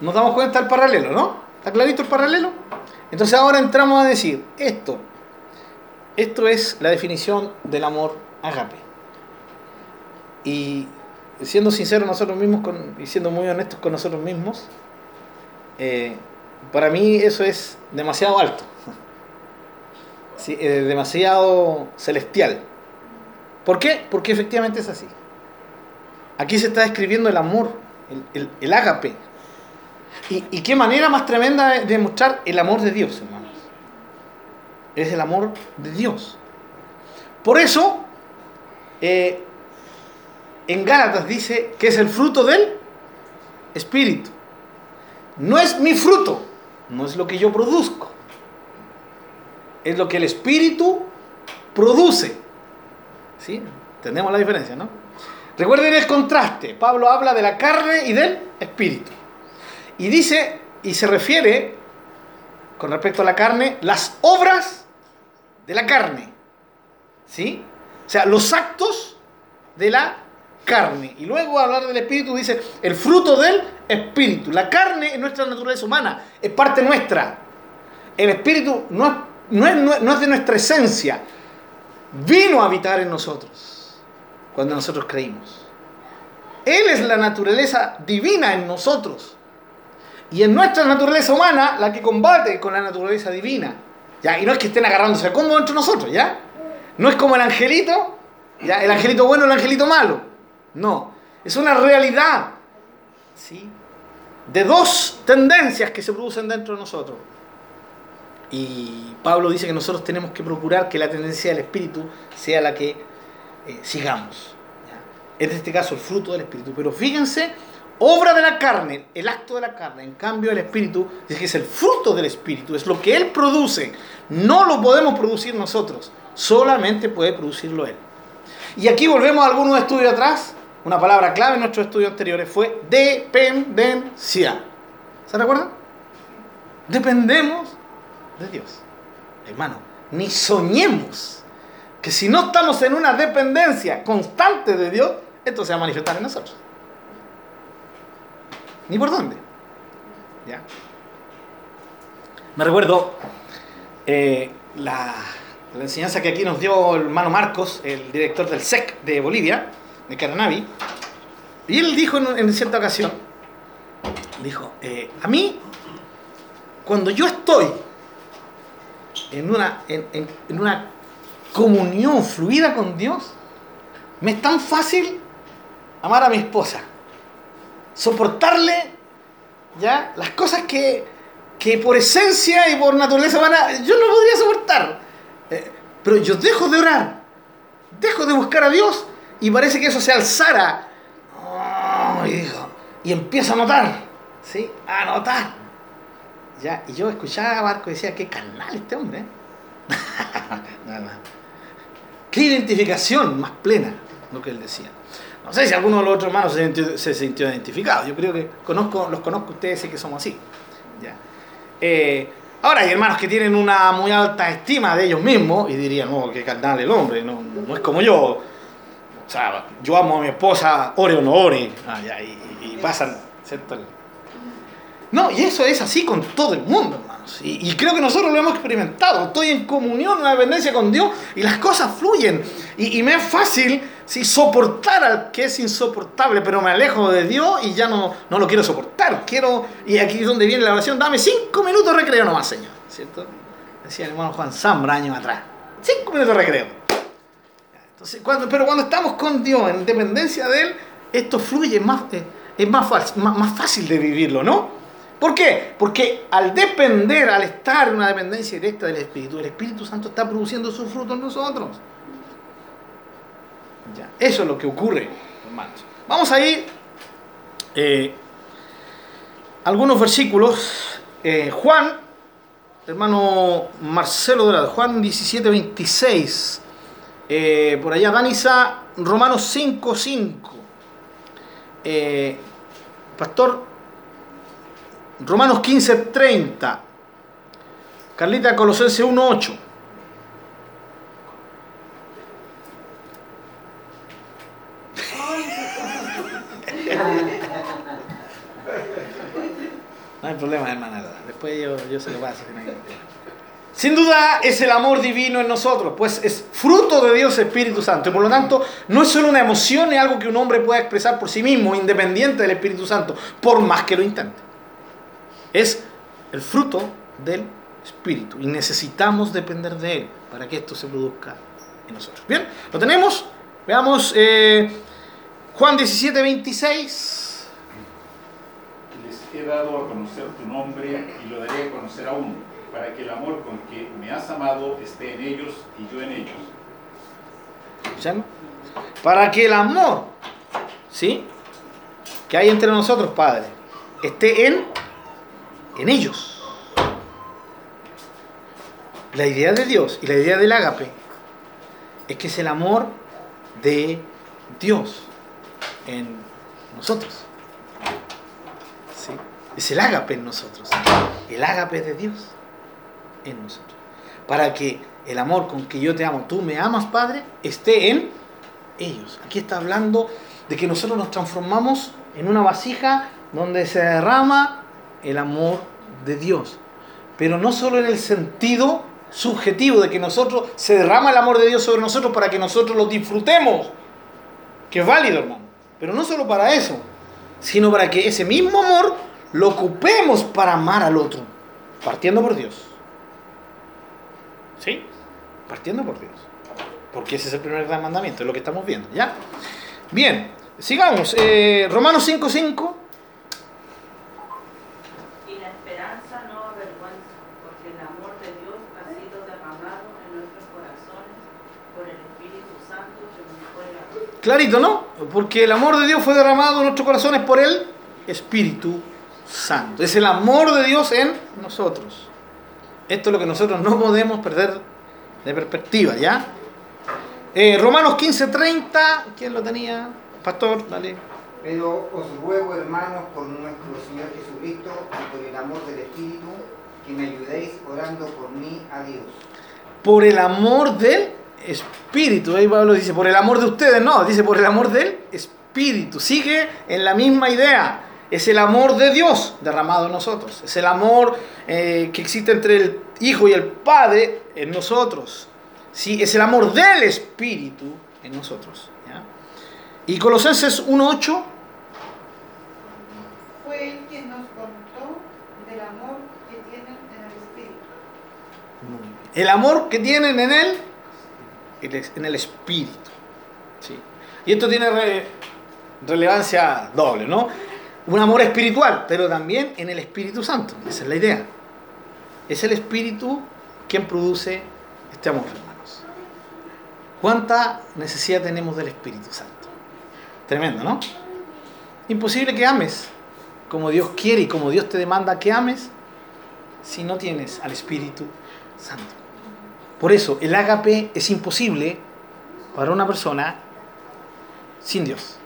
nos damos cuenta del paralelo, ¿no? ¿Está clarito el paralelo? Entonces ahora entramos a decir, esto, esto es la definición del amor agape. Y siendo sinceros nosotros mismos y siendo muy honestos con nosotros mismos, eh, para mí eso es demasiado alto. Es demasiado celestial. ¿Por qué? Porque efectivamente es así. Aquí se está describiendo el amor, el, el, ágape. Y, y qué manera más tremenda de demostrar el amor de Dios, hermanos. Es el amor de Dios. Por eso, eh, en Gálatas dice que es el fruto del Espíritu. No es mi fruto, no es lo que yo produzco. Es lo que el Espíritu produce. ¿Sí? Entendemos la diferencia, ¿no? Recuerden el contraste. Pablo habla de la carne y del espíritu. Y dice, y se refiere, con respecto a la carne, las obras de la carne. ¿Sí? O sea, los actos de la carne. Y luego hablar del espíritu dice el fruto del espíritu. La carne es nuestra naturaleza humana, es parte nuestra. El espíritu no es, no no es de nuestra esencia. Vino a habitar en nosotros cuando nosotros creímos. Él es la naturaleza divina en nosotros. Y en nuestra naturaleza humana, la que combate con la naturaleza divina. ¿ya? Y no es que estén agarrándose a combo entre nosotros, ¿ya? No es como el angelito, ¿ya? El angelito bueno el angelito malo. No. Es una realidad, ¿sí? De dos tendencias que se producen dentro de nosotros. Y Pablo dice que nosotros tenemos que procurar que la tendencia del espíritu sea la que eh, sigamos. ¿ya? En este caso, el fruto del espíritu. Pero fíjense obra de la carne, el acto de la carne. En cambio, el espíritu es que es el fruto del espíritu, es lo que él produce. No lo podemos producir nosotros, solamente puede producirlo él. Y aquí volvemos a algunos estudios atrás. Una palabra clave en nuestros estudios anteriores fue dependencia. ¿Se recuerdan? Dependemos de Dios. Hermano, ni soñemos que si no estamos en una dependencia constante de Dios, esto se va a manifestar en nosotros. Ni por dónde. ¿Ya? Me recuerdo eh, la, enseñanza que aquí nos dio el hermano Marcos, el director del SEC de Bolivia, de Caranavi. Y él dijo en, en cierta ocasión, dijo, eh, a mí, cuando yo estoy en una, en, en, una comunión fluida con Dios, me es tan fácil amar a mi esposa soportarle ya las cosas que, que por esencia y por naturaleza humana yo no podría soportar. Eh, pero yo dejo de orar, dejo de buscar a Dios y parece que eso se alzara. Oh, hijo, y empiezo a notar, ¿sí? A notar. Ya, y yo escuchaba a Marco y decía, qué carnal este hombre. ¿eh? no, no. Qué identificación más plena, lo que él decía. No sé si alguno de los otros hermanos se sintió, se sintió identificado. Yo creo que conozco, los conozco ustedes, sé que somos así. ¿ya? Eh, ahora hay hermanos que tienen una muy alta estima de ellos mismos y dirían, oh, qué carnal el hombre, no, no es como yo. O sea, yo amo a mi esposa, ore o no ore. Ah, ya, y, y, pasan, ¿cierto? No, y eso es así con todo el mundo, hermanos. Y, creo que nosotros lo hemos experimentado. Estoy en comunión, en una dependencia con Dios y las cosas fluyen. Y, y me es fácil sí, soportar al que es insoportable, pero me alejo de Dios y ya no, no lo quiero soportar. Quiero, y aquí es donde viene la oración, dame cinco minutos de recreo nomás, Señor. ¿Cierto? Decía el hermano Juan Zambra años atrás. Cinco minutos de recreo. Entonces, cuando, pero cuando estamos con Dios, en dependencia de Él, esto fluye más, eh, es más, más, más fácil de vivirlo, ¿no? ¿Por qué? Porque al depender, al estar en una dependencia directa del Espíritu, el Espíritu Santo está produciendo su fruto en nosotros. Ya, eso es lo que ocurre, hermanos. Vamos a ir eh, algunos versículos. Eh, Juan, hermano Marcelo Dorado, Juan 17, 26. Eh, por allá, Danisa, Romanos 5, 5. Pastor, Romanos 15, 30. Carlita, Colosenses 1, 8. No hay problema, hermana. Después yo, yo se lo paso. Sin duda es el amor divino en nosotros, pues es fruto de Dios Espíritu Santo. Y por lo tanto, no es solo una emoción, es algo que un hombre pueda expresar por sí mismo, independiente del Espíritu Santo, por más que lo intente. Es el fruto del Espíritu y necesitamos depender de Él para que esto se produzca en nosotros. Bien, lo tenemos. Veamos eh, Juan 17, 26 he dado a conocer tu nombre y lo daré a conocer aún, para que el amor con que me has amado esté en ellos y yo en ellos. ¿Escuchan? Para que el amor, ¿sí? Que hay entre nosotros, Padre, esté en, en ellos. La idea de Dios y la idea del ágape es que es el amor de Dios en nosotros. ¿Sí? Es el ágape en nosotros. El ágape de Dios en nosotros. Para que el amor con que yo te amo, tú me amas, Padre, esté en ellos. Aquí está hablando de que nosotros nos transformamos en una vasija donde se derrama el amor de Dios. Pero no solo en el sentido subjetivo de que nosotros se derrama el amor de Dios sobre nosotros para que nosotros lo disfrutemos, que es válido, hermano. Pero no solo para eso, sino para que ese mismo amor lo ocupemos para amar al otro, partiendo por Dios. ¿Sí? Partiendo por Dios. Porque ese es el primer gran mandamiento, es lo que estamos viendo, ¿ya? Bien, sigamos. Eh, Romanos 5.5. Y la esperanza no avergüenza, porque el amor de Dios ha sido derramado en nuestros corazones por el Espíritu Santo que nos fue dado. Clarito, ¿no? Porque el amor de Dios fue derramado en nuestros corazones por el Espíritu Santo. Es el amor de Dios en nosotros. Esto es lo que nosotros no podemos perder de perspectiva, ¿ya? Eh, Romanos 15:30, ¿quién lo tenía? Pastor, dale. Pero os ruego, hermanos, por nuestro Señor Jesucristo y por el amor del Espíritu, que me ayudéis orando por mí a Dios. Por el amor del Espíritu. Ahí Pablo dice, por el amor de ustedes, no, dice por el amor del Espíritu. Sigue en la misma idea. Es el amor de Dios derramado en nosotros. Es el amor eh, que existe entre el Hijo y el Padre en nosotros. ¿sí? Es el amor del Espíritu en nosotros. ¿ya? Y Colosenses 1.8. Fue él quien nos contó del amor que tienen en el Espíritu. El amor que tienen en él, en el Espíritu. ¿sí? Y esto tiene re- relevancia doble, ¿no? Un amor espiritual, pero también en el Espíritu Santo. Esa es la idea. Es el Espíritu quien produce este amor, hermanos. ¿Cuánta necesidad tenemos del Espíritu Santo? Tremendo, ¿no? Imposible que ames como Dios quiere y como Dios te demanda que ames si no tienes al Espíritu Santo. Por eso, el ágape es imposible para una persona sin Dios.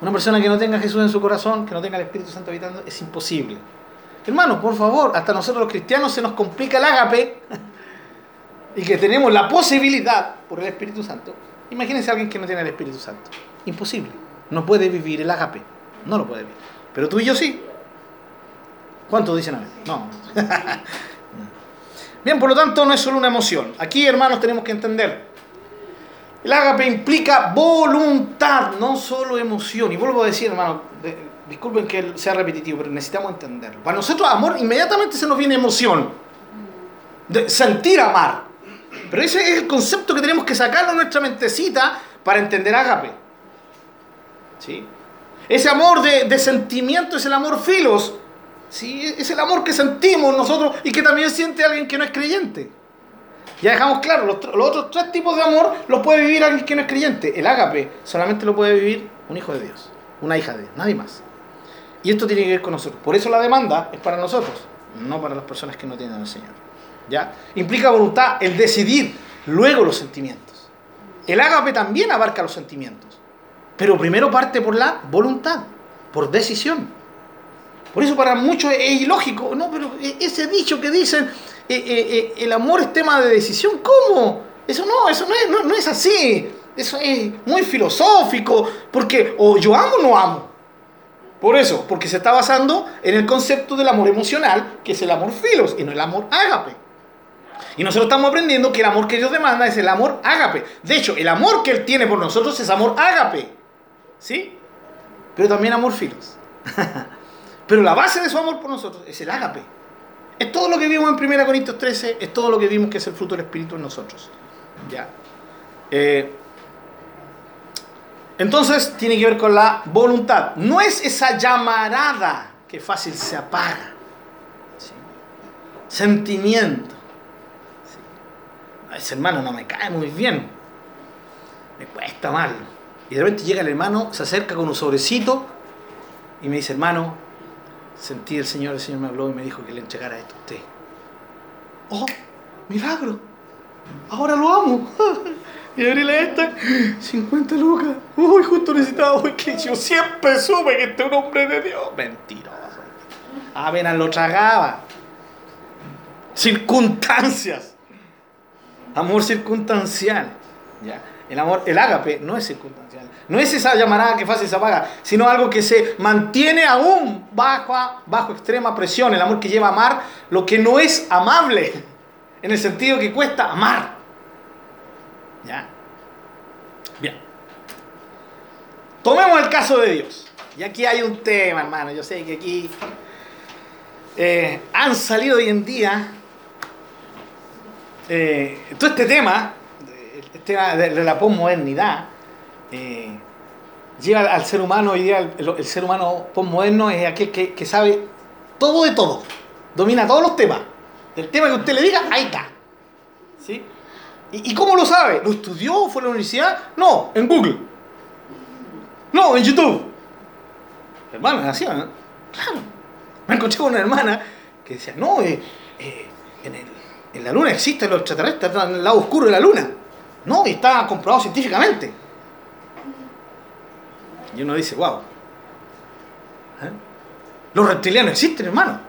Una persona que no tenga a Jesús en su corazón, que no tenga el Espíritu Santo habitando, es imposible. Hermanos, por favor, hasta nosotros los cristianos se nos complica el ágape y que tenemos la posibilidad por el Espíritu Santo. Imagínense a alguien que no tiene el Espíritu Santo. Imposible. No puede vivir el ágape. No lo puede vivir. Pero tú y yo sí. ¿Cuántos dicen amén? No. Bien, por lo tanto, no es solo una emoción. Aquí, hermanos, tenemos que entender. El ágape implica voluntad, no solo emoción. Y vuelvo a decir, hermano, de- disculpen que sea repetitivo, pero necesitamos entenderlo. Para nosotros, amor, inmediatamente se nos viene emoción. De sentir amar. Pero ese es el concepto que tenemos que sacarlo de nuestra mentecita para entender ágape. ¿Sí? Ese amor de, de sentimiento es el amor filos. ¿Sí? Es el amor que sentimos nosotros y que también siente alguien que no es creyente. Ya dejamos claro, los, tr- los otros tres tipos de amor los puede vivir alguien que no es creyente. El ágape solamente lo puede vivir un hijo de Dios, una hija de Dios, nadie más. Y esto tiene que ver con nosotros. Por eso la demanda es para nosotros, no para las personas que no tienen al Señor. ¿Ya? Implica voluntad, el decidir, luego los sentimientos. El ágape también abarca los sentimientos, pero primero parte por la voluntad, por decisión. Por eso para muchos es ilógico, no, pero e- ese dicho que dicen, eh, eh, eh, el amor es tema de decisión, ¿cómo? Eso no, eso no es, no, es así, eso es muy filosófico, porque o yo amo o no amo. Por eso, porque se está basando en el concepto del amor emocional, que es el amor filos y no el amor ágape. Y nosotros estamos aprendiendo que el amor que Dios demanda es el amor ágape. De hecho, el amor que Él tiene por nosotros es amor ágape. ¿Sí? Pero también amor filos. Pero la base de su amor por nosotros es el ágape. Es todo lo que vimos en 1 Corintios 13, es todo lo que vimos que es el fruto del Espíritu en nosotros. ¿Ya? Eh, entonces tiene que ver con la voluntad. No es esa llamarada que fácil se apaga. Sentimiento. ¿sí? "A Ese hermano no me cae muy bien. Me cuesta mal. Y de repente llega el hermano, se acerca con un sobrecito y me dice, hermano, sentí el Señor, el Señor me habló y me dijo que le entregara esto a usted. ¡Oh! ¡Milagro! Ahora lo amo. Y abrí la esta, 50 lucas. Uy, justo necesitaba, uy, que yo siempre supe que este es un hombre de Dios. Mentiroso. Apenas lo tragaba. Circunstancias. Amor circunstancial. Ya. El amor, el ágape no es circunstancial. No es esa llamarada que fácil se apaga, sino algo que se mantiene aún bajo, bajo extrema presión. El amor que lleva a amar lo que no es amable. En el sentido que cuesta amar. ¿Ya? Bien. Tomemos el caso de Dios. Y aquí hay un tema, hermano. Yo sé que aquí eh, han salido hoy en día eh, todo este tema, el tema de, la posmodernidad, eh, lleva al ser humano hoy día, el, ser humano posmoderno es aquel que, que sabe todo de todo, domina todos los temas. El tema que usted le diga, ahí está. ¿Sí? ¿Y, ¿Y cómo lo sabe? ¿Lo estudió? ¿Fue a la universidad? No, en Google. No, en YouTube. Hermano, es así, ¿no? Claro. Me encontré con una hermana que decía, no, eh, eh, en, el- en la luna existen los extraterrestres, en el lado oscuro de la luna. No, y está comprobado científicamente. Y uno dice, wow. ¿Eh? Los reptilianos existen, hermano.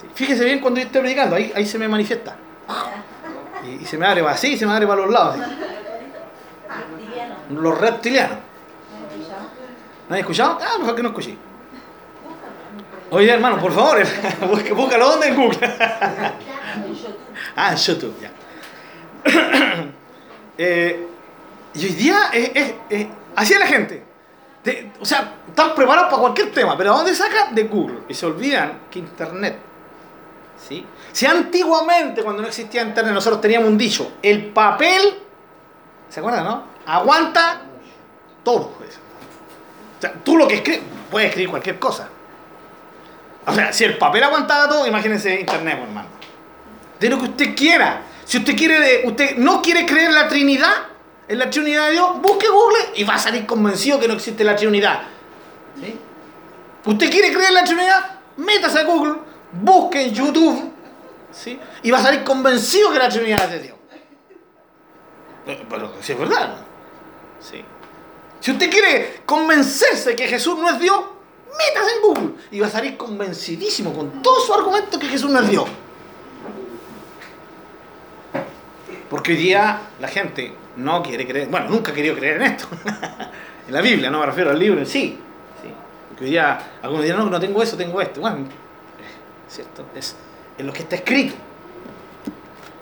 Sí, Fíjese bien cuando yo esté predicando, ahí, ahí se me manifiesta. Y, y se me abre para así y se me abre para los lados. así. Los reptilianos. ¿No has escuchado? Ah, mejor que no escuché. Oye, hermano, por favor, busca- búscalo donde en Google. ah, en YouTube, ya. Eh, y hoy día es, es- es- así es la gente. O sea, están preparados para cualquier tema, pero ¿a dónde sacan? De Google. Y se olvidan que Internet. ¿sí? Si antiguamente, cuando no existía Internet, nosotros teníamos un dicho: el papel, ¿se acuerdan, no? Aguanta todo. pues. O sea, tú lo que escribes, puedes escribir cualquier cosa. O sea, si el papel aguantaba todo, imagínense Internet, hermano. De lo que usted quiera. Si usted quiere, usted no quiere creer en la Trinidad, en la Trinidad de Dios, busque Google y va a salir convencido que no existe la Trinidad. ¿Sí? ¿Usted quiere creer en la Trinidad? Métase a Google, busque en YouTube, ¿sí? Y va a salir convencido que la Trinidad es de Dios. Pero, pero si es verdad. Sí. Si usted quiere convencerse que Jesús no es Dios, métase en Google y va a salir convencidísimo con todo su argumento que Jesús no es Dios. Porque hoy día la gente no quiere creer, bueno, nunca ha querido creer en esto. en la Biblia, no me refiero al libro en sí. Porque hoy día algunos dirán, no, no tengo eso, tengo esto. Bueno, es cierto, es en lo que está escrito.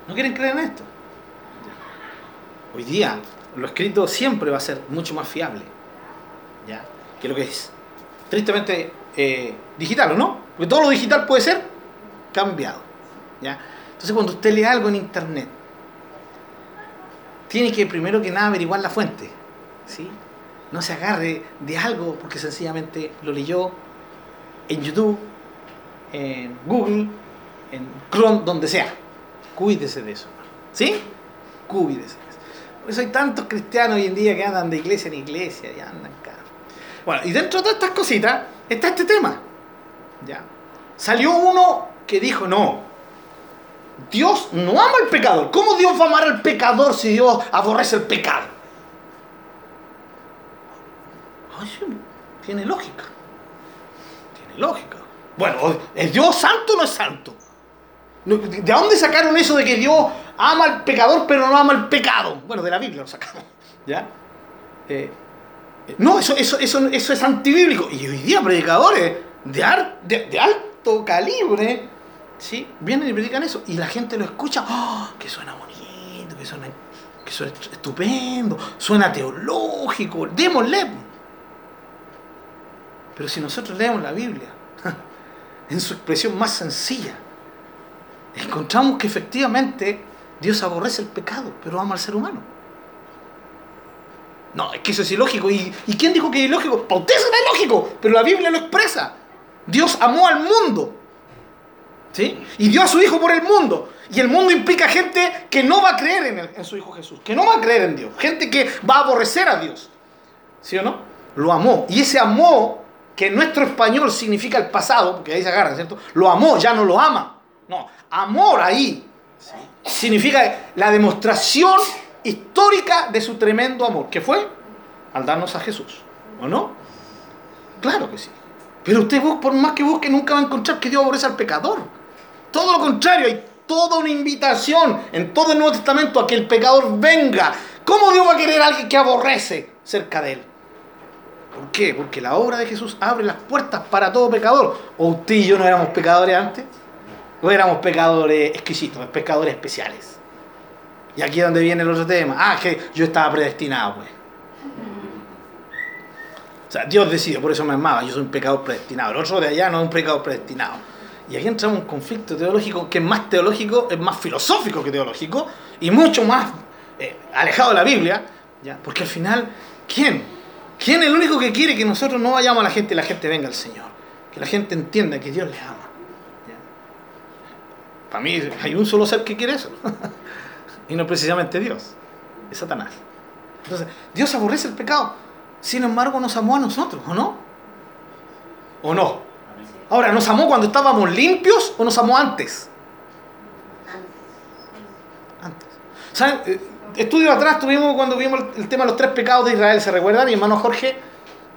No quieren creer en esto. Hoy día lo escrito siempre va a ser mucho más fiable ¿ya? que lo que es tristemente eh, digital, ¿o no? Porque todo lo digital puede ser cambiado. ¿ya? Entonces cuando usted lee algo en internet, tiene que primero que nada averiguar la fuente. ¿sí? No se agarre de algo porque sencillamente lo leyó en YouTube, en Google, en Chrome, donde sea. Cuídese de eso. ¿Sí? Cuídese. Por eso hay tantos cristianos hoy en día que andan de iglesia en iglesia y andan acá. Bueno, y dentro de todas estas cositas está este tema. ¿ya? Salió uno que dijo, no, Dios no ama al pecador. ¿Cómo Dios va a amar al pecador si Dios aborrece el pecado? Tiene lógica. Tiene lógica. Bueno, ¿es Dios santo o no es santo? ¿De dónde sacaron eso de que Dios ama al pecador pero no ama el pecado? Bueno, de la Biblia lo sacamos. ¿Ya? Eh, eh, no, eso, eso, eso, eso es antibíblico. Y hoy día predicadores de, ar- de alto calibre ¿sí? vienen y predican eso. Y la gente lo escucha, ¡oh! que suena bonito, que suena, que suena estupendo, suena teológico, démosle. Pero si nosotros leemos la Biblia, en su expresión más sencilla, encontramos que efectivamente Dios aborrece el pecado, pero ama al ser humano. No, es que eso es ilógico. ¿Y, ¿y quién dijo que es ilógico? Para usted será ilógico, pero la Biblia lo expresa. Dios amó al mundo. ¿Sí? Y dio a su Hijo por el mundo. Y el mundo implica gente que no va a creer en, en su Hijo Jesús, que no va a creer en Dios, gente que va a aborrecer a Dios. ¿Sí o no? Lo amó. Y ese amó, que en nuestro español significa el pasado, porque ahí se agarra, ¿cierto? Lo amó, ya no lo ama. No, amor ahí significa la demostración histórica de su tremendo amor, que fue al darnos a Jesús, ¿o no? Claro que sí. Pero usted, por más que busque, nunca va a encontrar que Dios aborrece al pecador. Todo lo contrario, hay toda una invitación en todo el Nuevo Testamento a que el pecador venga. ¿Cómo Dios va a querer a alguien que aborrece cerca de él? ¿Por qué? Porque la obra de Jesús abre las puertas para todo pecador. ¿O usted y yo no éramos pecadores antes? ¿O éramos pecadores exquisitos, pecadores especiales? Y aquí es donde viene el otro tema. Ah, que yo estaba predestinado, pues. O sea, Dios decidió, por eso me amaba. Yo soy un pecador predestinado. El otro de allá no es un pecador predestinado. Y aquí entramos en un conflicto teológico que es más teológico, es más filosófico que teológico y mucho más eh, alejado de la Biblia. ¿ya? Porque al final, ¿quién? ¿Quién es el único que quiere que nosotros no vayamos a la gente y la gente venga al Señor? Que la gente entienda que Dios les ama. Para mí hay un solo ser que quiere eso. y no precisamente Dios. Es Satanás. Entonces, Dios aborrece el pecado. Sin embargo, nos amó a nosotros, ¿o no? ¿O no? Ahora, ¿nos amó cuando estábamos limpios o nos amó antes? Antes. ¿Saben? Eh, Estudio atrás tuvimos cuando vimos el, tema de los tres pecados de Israel, ¿se recuerdan? Y hermano Jorge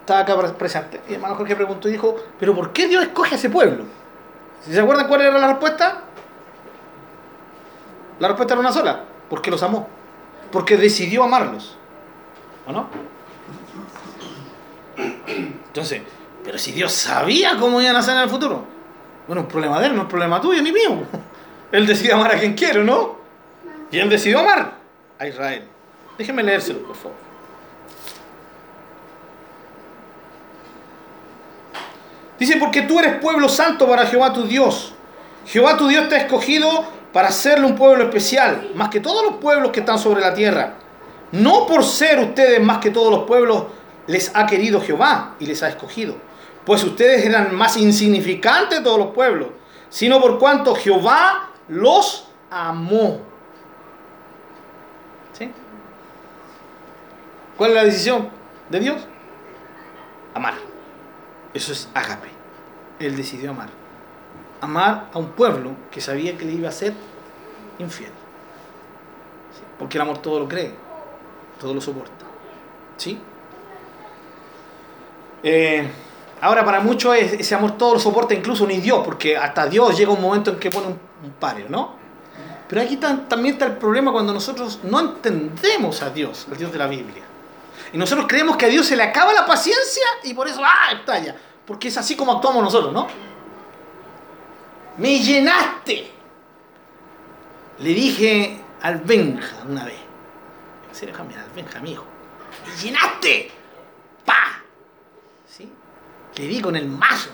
estaba acá pre- presente. Y hermano Jorge preguntó y dijo, ¿pero por qué Dios escoge a ese pueblo? ¿Se acuerdan cuál era la respuesta? La respuesta era una sola, porque los amó. Porque decidió amarlos. ¿O no? Entonces, pero si Dios sabía cómo iban a ser en el futuro. Bueno, un problema de él, no es problema tuyo ni mío. Él decide amar a quien quiere, ¿no? Y él decidió amar a Israel. Déjenme leérselo, por favor. Dice, porque tú eres pueblo santo para Jehová tu Dios. Jehová tu Dios te ha escogido para hacerle un pueblo especial, más que todos los pueblos que están sobre la tierra. No por ser ustedes más que todos los pueblos, les ha querido Jehová y les ha escogido. Pues ustedes eran más insignificantes de todos los pueblos, sino por cuanto Jehová los amó. ¿Sí? ¿Cuál es la decisión de Dios? Amar. Eso es ágape. Él decidió amar. Amar a un pueblo que sabía que le iba a ser infiel. Porque el amor todo lo cree, todo lo soporta. ¿Sí? Eh, ahora, para muchos es- ese amor todo lo soporta, incluso ni Dios, porque hasta Dios llega un momento en que pone un, un pario, ¿no? Pero aquí también está el problema cuando nosotros no entendemos a Dios, al Dios de la Biblia. Y nosotros creemos que a Dios se le acaba la paciencia y por eso, ¡ah! estalla. Porque es así como actuamos nosotros, ¿no? Me llenaste. Le dije al Benja una vez. En serio, Benja, mi hijo. Me llenaste. ¡Pa! Le di con el mazo.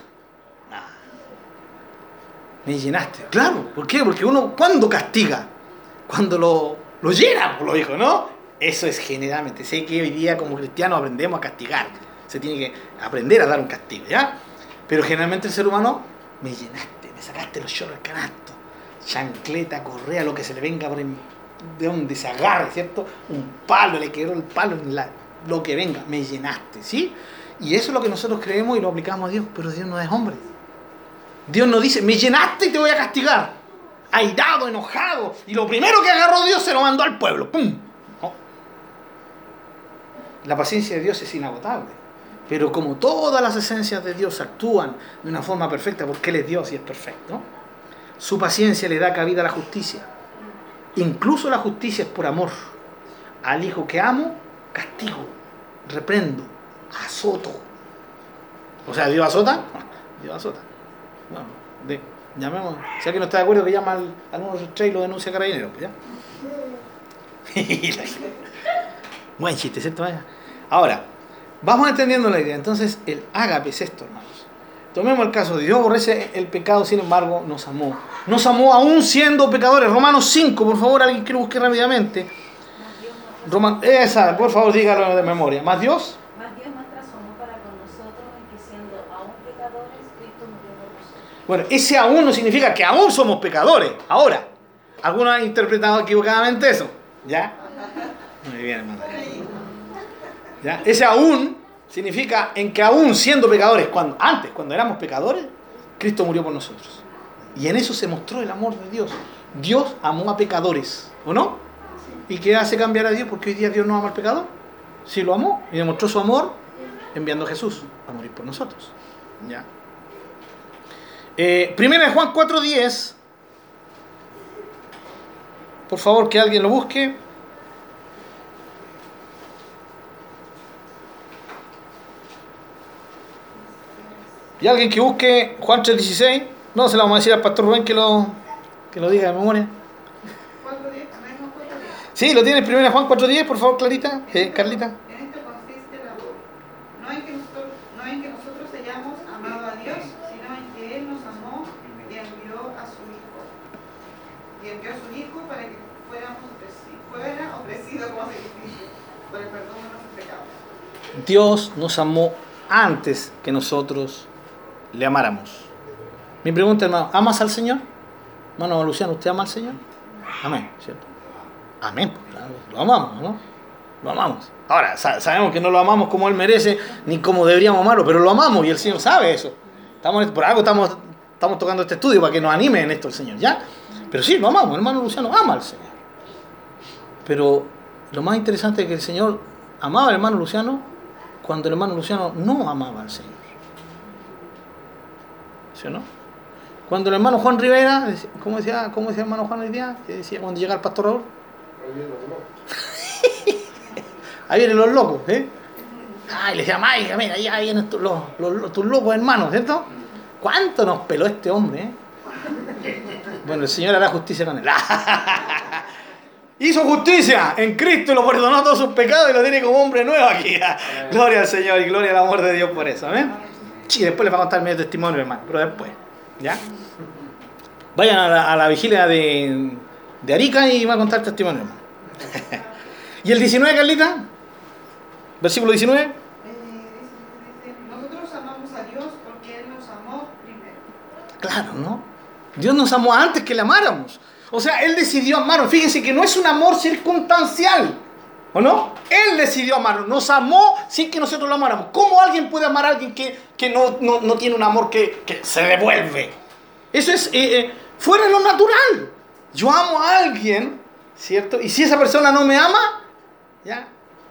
Me llenaste. Claro, ¿por qué? Porque uno, ¿cuándo castiga? Cuando lo, lo llena, lo dijo, ¿no? Eso es generalmente. Sé que hoy día como cristianos aprendemos a castigar. Se tiene que aprender a dar un castigo, ¿ya? Pero generalmente el ser humano, me llenaste, me sacaste los chorros del canasto. Chancleta, correa, lo que se le venga por en- de donde se agarre, ¿cierto? Un palo, le quedó el palo en la, lo que venga, me llenaste, ¿sí? Y eso es lo que nosotros creemos y lo aplicamos a Dios, pero Dios no es hombre. Dios no dice, me llenaste y te voy a castigar. Airado, enojado. Y lo primero que agarró Dios se lo mandó al pueblo. ¡Pum! La paciencia de Dios es inagotable. Pero como todas las esencias de Dios actúan de una forma perfecta, porque Él es Dios y es perfecto, su paciencia le da cabida a la justicia. Incluso la justicia es por amor. Al hijo que amo, castigo, reprendo, azoto. O sea, ¿Dios azota? Dios azota. Bueno, de, llamemos. Si alguien no está de acuerdo, que llama al, al 163 y lo denuncia a carabineros. pues, ¿ya? Buen chiste, ¿cierto? Ahora, vamos entendiendo la idea. Entonces, el ágape es esto, hermanos. Tomemos el caso de Dios aborrece el pecado, sin embargo, nos amó. Nos amó aún siendo pecadores. Romanos 5, por favor, alguien que lo busque rápidamente. Roman, esa, por favor, dígalo de memoria. ¿Más Dios? Mas Dios muestra su amor para con nosotros en que siendo aún pecadores, Cristo murió por nosotros. Bueno, ese aún no significa que aún somos pecadores. Ahora, algunos han interpretado equivocadamente eso. ¿Ya? Muy bien, hermano. ¿Ya? Ese aún significa en que aún siendo pecadores, cuando, antes, cuando éramos pecadores, Cristo murió por nosotros. Y en eso se mostró el amor de Dios. Dios amó a pecadores, ¿o no? ¿Y qué hace cambiar a Dios? Porque hoy día Dios no ama al pecador. Sí lo amó y demostró su amor enviando a Jesús a morir por nosotros. ¿Ya? Eh, primera de Juan 4.10. Por favor, que alguien lo busque. Y alguien que busque Juan 3.16. No, se lo vamos a decir al pastor Rubén que lo, que lo diga de memoria. Sí, lo tiene primera Juan 4.10, por favor, Clarita. Eh, Carlita. En esto consiste el amor. No en, que nosotros, no en que nosotros hayamos amado a Dios, sino en que Él nos amó y envió a su Hijo. Y envió a su Hijo para que fuéramos ofreci- fuera ofrecido como sacrificio por el perdón de nuestros pecados. Dios nos amó antes que nosotros le amáramos. Mi pregunta, hermano, ¿amas al Señor? Hermano Luciano, ¿usted ama al Señor? Amén, ¿cierto? Amén, pues, lo amamos, ¿no? Lo amamos. Ahora, sa- sabemos que no lo amamos como Él merece, ni como deberíamos amarlo, pero lo amamos y el Señor sabe eso. Por algo estamos, tocando este estudio para que nos anime en esto el Señor, ¿ya? Pero sí, lo amamos, hermano Luciano ama al Señor. Pero lo más interesante es que el Señor amaba al hermano Luciano cuando el hermano Luciano no amaba al Señor. ¿Sí o no? Cuando el hermano Juan Rivera, ¿cómo decía, cómo decía el hermano Juan hoy día? Decía cuando llega el pastor Raúl, ahí vienen los locos, ¿eh? Ay, le decía, Mike, mira, ahí vienen tus, los, los- los- tus locos hermanos, ¿cierto? ¿Cuánto nos peló este hombre, eh? Bueno, el Señor hará justicia con él. Hizo justicia en Cristo y lo perdonó todos sus pecados y lo tiene como hombre nuevo aquí. Gloria al Señor y gloria al amor de Dios por eso. ¿amén? Sí, después les va a contar medio testimonio, hermano, pero después. ¿Ya? Vayan a la, a la vigilia de, de Arica y va a contar testimonio, hermano. ¿Y el 19, Carlita? Versículo 19. Eh, nosotros amamos a Dios porque Él nos amó primero. Claro, ¿no? Dios nos amó antes que le amáramos. O sea, Él decidió amarnos. Fíjense que no es un amor circunstancial. ¿O no? Él decidió amarnos. Nos amó sin que nosotros lo amáramos. ¿Cómo alguien puede amar a alguien que, que no, no- no tiene un amor que, que se devuelve? Eso es eh, eh, fuera de lo natural. Yo amo a alguien, ¿cierto? Y si esa persona no me ama, ya,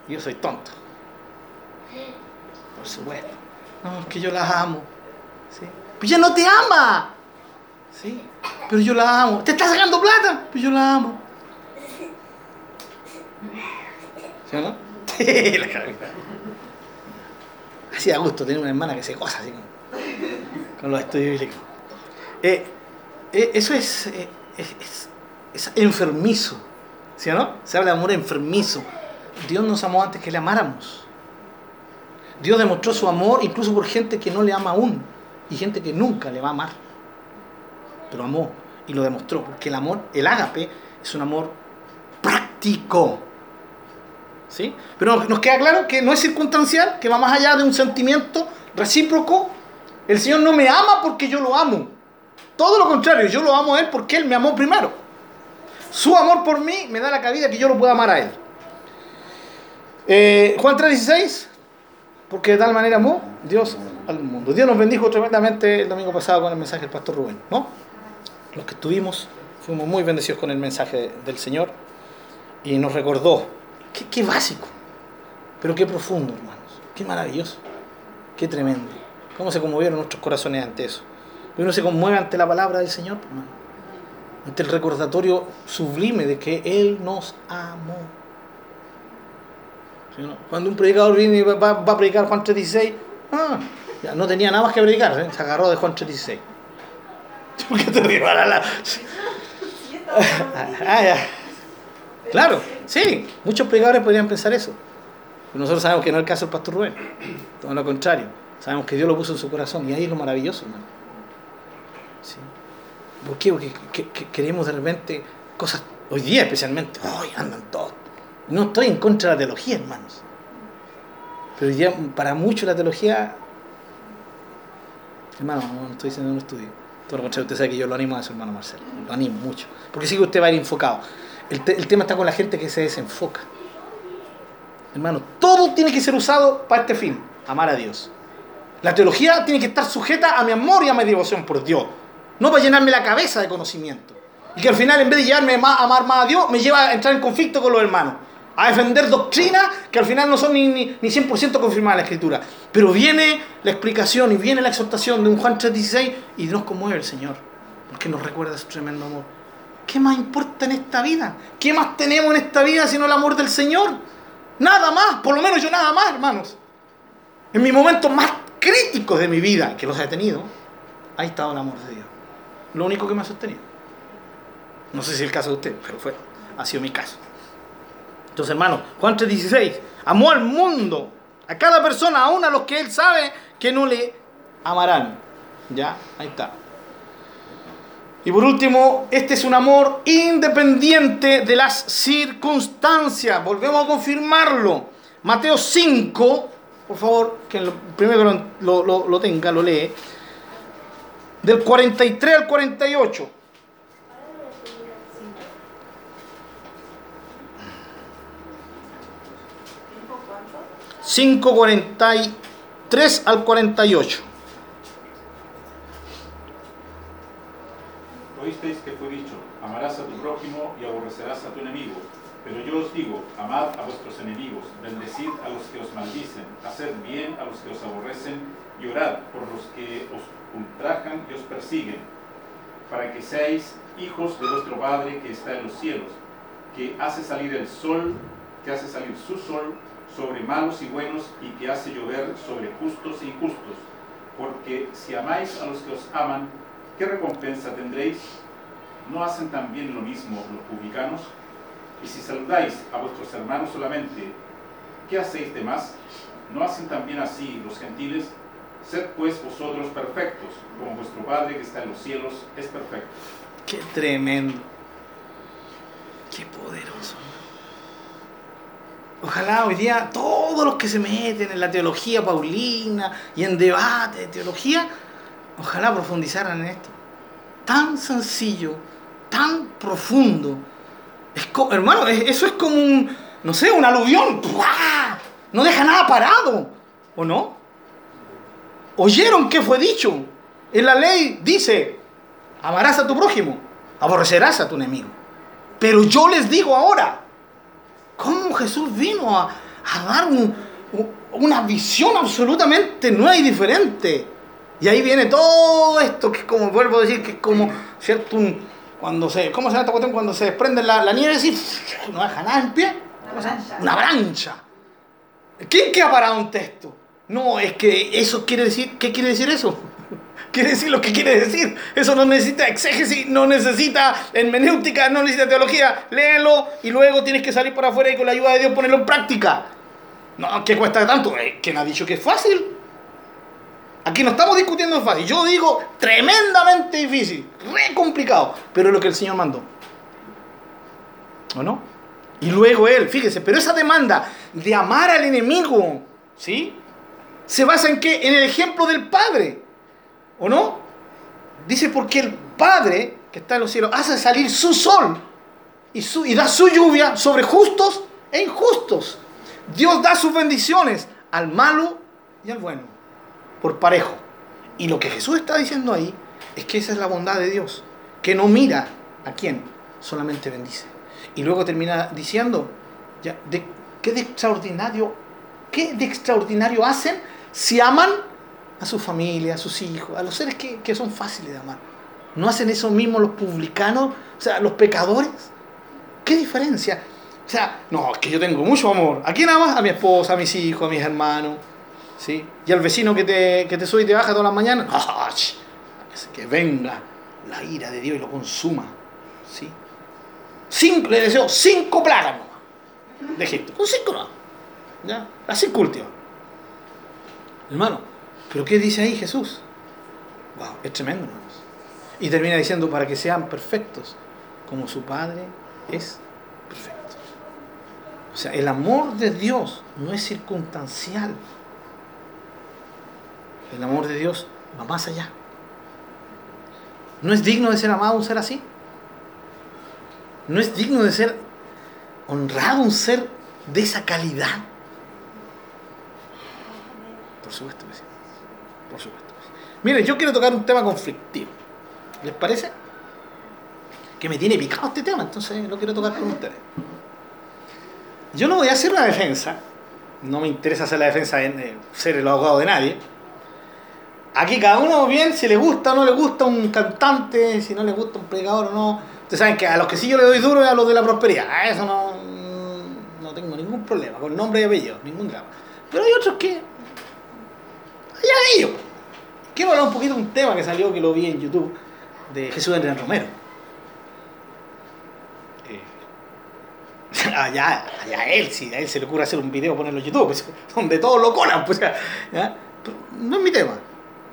yo soy tonto. Por supuesto. No, es que yo la amo. ¿sí? Pues no te ama. Sí, pero yo la amo. ¿Te está sacando plata? Pues yo la amo. ¿Sí o no? Sí, la carita. Así da gusto tener una hermana que se goza así con, con los estudios bíblicos. Eh, eh, eso es, eh, es, es- es enfermizo. ¿Sí o no? Se habla de amor enfermizo. Dios nos amó antes que le amáramos. Dios demostró su amor incluso por gente que no le ama aún y gente que nunca le va a amar. Pero amó y lo demostró, porque el amor, el ágape, es un amor práctico. ¿Sí? Pero nos queda claro que no es circunstancial, que va más allá de un sentimiento recíproco. El Señor no me ama porque yo lo amo. Todo lo contrario, yo lo amo a Él porque Él me amó primero. Su amor por mí me da la cabida que yo lo pueda amar a Él. Eh, Juan 3:16, porque de tal manera amó Dios al mundo. Dios nos bendijo tremendamente el domingo pasado con el mensaje del pastor Rubén, ¿no? Los que estuvimos fuimos muy bendecidos con el mensaje del Señor y nos recordó, qué, básico, pero qué profundo, hermanos, qué maravilloso, qué tremendo. Cómo se conmovieron nuestros corazones ante eso. Y uno se conmueve ante la palabra del Señor, hermano, ante el recordatorio sublime de que Él nos amó. Cuando un predicador viene y va, a predicar Juan 3.16, ah, no tenía nada más que predicar, ¿eh? se agarró de Juan 3.16. ¿Por qué te ríes? Ah, la- ya. Claro, sí, muchos predicadores podrían pensar eso. Pero nosotros sabemos que no es el caso del pastor Rubén, todo lo contrario. Sabemos que Dios lo puso en su corazón y ahí es lo maravilloso, hermano. ¿Por qué? Porque que- que- queremos de repente cosas, hoy día especialmente, hoy andan todos. No estoy en contra de la teología, hermanos. Pero día, para muchos la teología, hermano, no estoy diciendo un estudio. Usted sabe que yo lo animo a eso, hermano Marcelo. Lo animo mucho. Porque sí que usted va a ir enfocado. El, te- el tema está con la gente que se desenfoca. Hermano, todo tiene que ser usado para este fin, amar a Dios. La teología tiene que estar sujeta a mi amor y a mi devoción por Dios. No para llenarme la cabeza de conocimiento. Y que al final, en vez de llevarme a amar más a Dios, me lleva a entrar en conflicto con los hermanos. A defender doctrinas que al final no son ni, ni, ni 100% confirmadas en la Escritura. Pero viene la explicación y viene la exhortación de un Juan 3.16 y nos conmueve el Señor. Porque nos recuerda su tremendo amor. ¿Qué más importa en esta vida? ¿Qué más tenemos en esta vida sino el amor del Señor? Nada más, por lo menos yo nada más, hermanos. En mis momentos más críticos de mi vida, que los he tenido, ha estado el amor de Dios. Lo único que me ha sostenido. No sé si es el caso de usted, pero fue, ha sido mi caso. Entonces, hermanos, Juan 3:16, amó al mundo, a cada persona, aún a los que él sabe que no le amarán. ¿Ya? Ahí está. Y por último, este es un amor independiente de las circunstancias. Volvemos a confirmarlo. Mateo 5, por favor, que lo, primero que lo, lo, lo tenga, lo lee. Del 43 al 48. 5.43 al 48. Oísteis que fue dicho, amarás a tu prójimo y aborrecerás a tu enemigo. Pero yo os digo, amad a vuestros enemigos, bendecid a los que os maldicen, haced bien a los que os aborrecen y orad por los que os ultrajan y os persiguen, para que seáis hijos de vuestro Padre que está en los cielos, que hace salir el sol, que hace salir su sol sobre malos y buenos y que hace llover sobre justos e injustos. Porque si amáis a los que os aman, ¿qué recompensa tendréis? ¿No hacen también lo mismo los publicanos? Y si saludáis a vuestros hermanos solamente, ¿qué hacéis de más? ¿No hacen también así los gentiles? Sed pues vosotros perfectos, como vuestro Padre que está en los cielos es perfecto. Qué tremendo. Qué poderoso. Ojalá hoy día todos los que se meten en la teología paulina y en debate de teología, ojalá profundizaran en esto. Tan sencillo, tan profundo. Es co- hermano, es- eso es como un, no sé, un aluvión. No deja nada parado. ¿O no? ¿Oyeron qué fue dicho? En la ley dice, amarás a tu prójimo, aborrecerás a tu enemigo. Pero yo les digo ahora, ¿cómo Jesús vino a, a dar un- un- una visión absolutamente nueva y diferente? Y ahí viene todo esto, que como, vuelvo a decir, que es como, ¿cierto? Un- cuando se, ¿Cómo se llama esta cuestión? Cuando se desprende la, la nieve así, no deja nada en pie. ¿Cómo se llama? Una brancha. ¿Quién que ha parado un texto? No, es que eso quiere decir, ¿qué quiere decir eso? Quiere decir lo que quiere decir. Eso no necesita exégesis, no necesita hermenéutica, no necesita teología. Léelo y luego tienes que salir para afuera y con la ayuda de Dios ponerlo en práctica. No, ¿qué cuesta tanto? Eh, ¿Quién ha dicho que es fácil? Aquí no estamos discutiendo fácil. Yo digo tremendamente difícil, re complicado, pero es lo que el Señor mandó. ¿O no? Y luego Él, fíjese, pero esa demanda de amar al enemigo, ¿sí? ¿Se basa en qué? En el ejemplo del Padre. ¿O no? Dice porque el Padre que está en los cielos hace salir su sol y, su- y da su lluvia sobre justos e injustos. Dios da sus bendiciones al malo y al bueno, por parejo. Y lo que Jesús está diciendo ahí es que esa es la bondad de Dios, que no mira a quién, solamente bendice. Y luego termina diciendo, ya, de, ¿qué de extraordinario, qué de extraordinario hacen si aman a su familia, a sus hijos, a los seres que, que son fáciles de amar? ¿No hacen eso mismo los publicanos, o sea, los pecadores? ¿Qué diferencia? O sea, no, es que yo tengo mucho amor. ¿A quién amas? A mi esposa, a mis hijos, a mis hermanos. ¿Sí? Y al vecino que te, que te sube y te baja todas las mañanas. ¡ah! Que venga la ira de Dios y lo consuma. ¿Sí? Cinco, le deseo cinco plagas nomás, de Egipto. Con cinco no. ¿Ya? Las cinco. Hermano, ¿pero qué dice ahí Jesús? Wow, es tremendo, hermanos. Y termina diciendo para que sean perfectos, como su Padre es perfecto. O sea, el amor de Dios no es circunstancial. El amor de Dios va más allá. ¿No es digno de ser amado un ser así? ¿No es digno de ser honrado un ser de esa calidad? Por supuesto que sí. Por supuesto que sí. Mire, yo quiero tocar un tema conflictivo. ¿Les parece? que me tiene picado este tema, entonces lo quiero tocar con ustedes. Yo no voy a hacer una defensa, no me interesa hacer la defensa de de ser el abogado de nadie. Aquí cada uno bien, si le gusta o no le gusta un cantante, si no le gusta un predicador o no. Ustedes saben que a los que sí yo le doy duro es a los de la prosperidad. A eso no, no tengo ningún problema, con nombre y apellido, ningún drama. Pero hay otros que. Allá ellos. Quiero hablar un poquito de un tema que salió, que lo vi en YouTube, de Jesús Andrés Romero. Eh, allá, allá él, si a él se le ocurre hacer un video, ponerlo en YouTube, pues, donde todos lo colan, pues, ¿ya? Pero no es mi tema.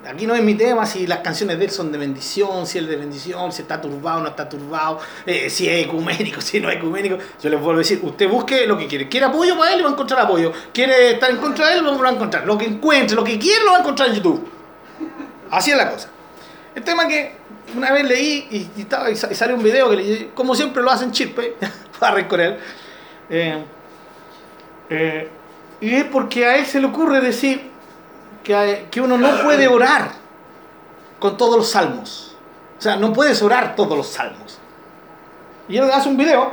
Aquí no es mi tema si las canciones de él son de bendición, si él de bendición, si está turbado o no está turbado, eh, si es ecuménico, si no es ecuménico. Yo les vuelvo a decir, usted busque lo que quiere. ¿Quiere apoyo para él? Va a encontrar apoyo. ¿Quiere estar en contra de él? Lo va a encontrar. Lo que encuentre, lo que quiera, lo va a encontrar en YouTube. Así es la cosa. El tema que una vez leí y, y, y salió un video que leí, como siempre lo hacen chirpe, para él. Eh, eh, y es porque a él se le ocurre decir que, que uno no puede orar con todos los salmos. O sea, no puedes orar todos los salmos. Y él hace un video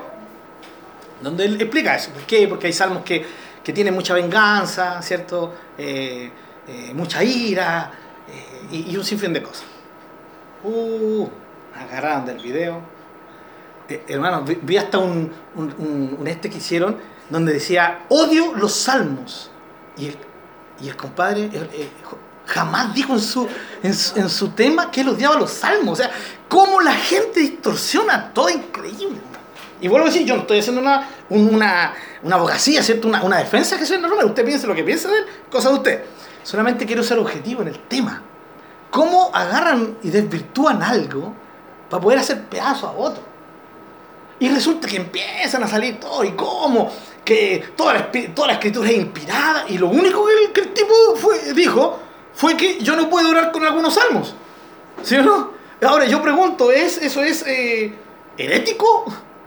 donde él explica eso. ¿Por qué? Porque hay salmos que, que tienen mucha venganza, ¿cierto? Eh, eh, mucha ira eh, y, y, un sinfín de cosas. Uh, agarraron del video. hermano, vi, vi, hasta un, un, un, un, este que hicieron donde decía, odio los salmos. Y el, y el compadre eh, eh, jamás dijo en su, en en, su, tema que él odiaba los salmos. O sea, cómo la gente distorsiona todo increíble. Y vuelvo a decir, yo no estoy haciendo una, una, una abogacía, ¿cierto? Una, una defensa que soy normal. Usted piense lo que piensa de él, cosa de usted. Solamente quiero ser objetivo en el tema. ¿Cómo agarran y desvirtúan algo para poder hacer pedazo a otro? Y resulta que empiezan a salir todo y cómo, que toda la, toda la escritura es inspirada y lo único que el, que el tipo fue, dijo fue que yo no puedo orar con algunos salmos. ¿Sí o no? Ahora yo pregunto, ¿es, ¿eso es eh, herético?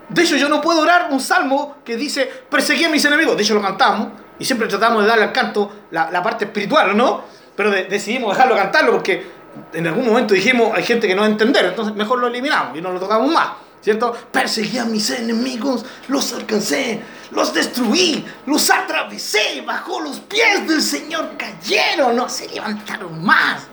De hecho yo no puedo orar un salmo que dice perseguí a mis enemigos. De hecho lo cantamos y siempre tratamos de darle al canto la, la parte espiritual, ¿no? Pero de, decidimos dejarlo cantarlo porque en algún momento dijimos hay gente que no va a entender, entonces mejor lo eliminamos y no lo tocamos más. ¿Cierto? Perseguí a mis enemigos, los alcancé, los destruí, los atravesé, bajo los pies del Señor cayeron, no se levantaron más.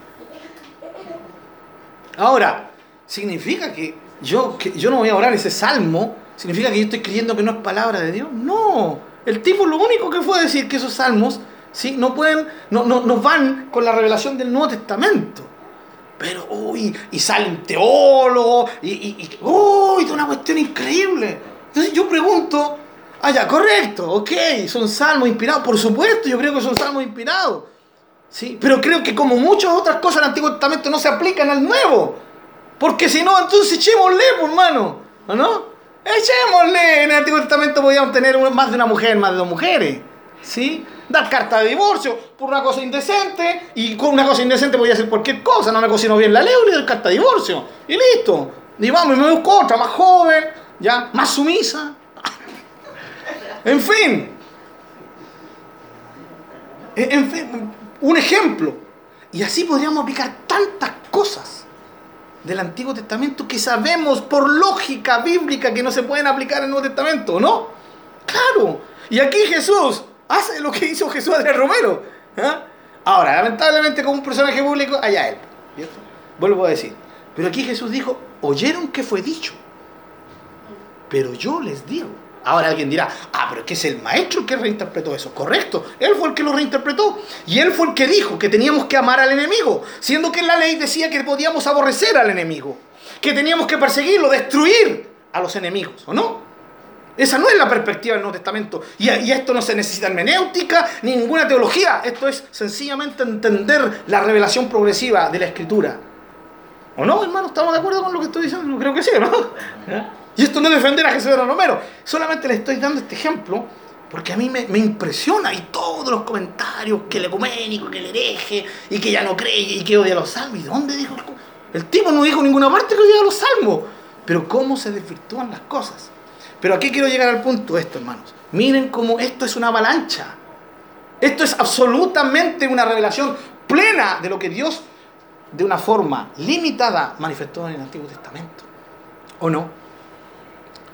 Ahora, ¿significa que yo, que yo no voy a orar ese salmo? ¿Significa que yo estoy creyendo que no es palabra de Dios? No, el tipo lo único que fue decir que esos salmos ¿sí? no, pueden, no, no, no van con la revelación del Nuevo Testamento pero uy, y salen teólogos, y, y, y uy, una cuestión increíble. Entonces yo pregunto, ah, ya, correcto, ok, son salmos inspirados, por supuesto, yo creo que son salmos inspirados. ¿sí? Pero creo que como muchas otras cosas del Antiguo Testamento no se aplican al Nuevo. Porque si no, entonces echémosle, pues, hermano, ¿o no? Echémosle, en el Antiguo Testamento podíamos tener más de una mujer, más de dos mujeres, ¿sí? dar carta de divorcio por una cosa indecente y con una cosa indecente podía hacer cualquier cosa, no me cocino bien la ley, le doy carta de divorcio y listo. Y vamos, y me busco otra más joven, ya, más sumisa. en fin. En fin, un ejemplo. Y así podríamos aplicar tantas cosas del Antiguo Testamento que sabemos por lógica bíblica que no se pueden aplicar en el Nuevo Testamento, ¿no? Claro. Y aquí Jesús hace lo que hizo Jesús Adrián Romero. ¿eh? Ahora, lamentablemente como un personaje público, allá él. ¿cierto? Vuelvo a decir. Pero aquí Jesús dijo, oyeron que fue dicho. Pero yo les digo. Ahora alguien dirá, ah, pero es que es el maestro que reinterpretó eso. Correcto, él fue el que lo reinterpretó. Y él fue el que dijo que teníamos que amar al enemigo, siendo que la ley decía que podíamos aborrecer al enemigo, que teníamos que perseguirlo, destruir a los enemigos, ¿o no? Esa no es la perspectiva del Nuevo Testamento. Y, y, esto no se necesita hermenéutica ni ninguna teología. Esto es sencillamente entender la revelación progresiva de la Escritura. ¿O no, hermano? ¿Estamos de acuerdo con lo que estoy diciendo? Creo que sí, ¿no? Y esto no es defender a Jesús de Romero. Solamente le estoy dando este ejemplo porque a mí me, impresiona y todos los comentarios que el ecuménico, que el hereje y que ya no cree y que odia los salmos. ¿Y dónde dijo? El, el tipo no dijo en ninguna parte que odia los salmos. Pero cómo se desvirtúan las cosas. Pero aquí quiero llegar al punto esto, hermanos. Miren cómo esto es una avalancha. Esto es absolutamente una revelación plena de lo que Dios, de una forma limitada, manifestó en el Antiguo Testamento. ¿O no?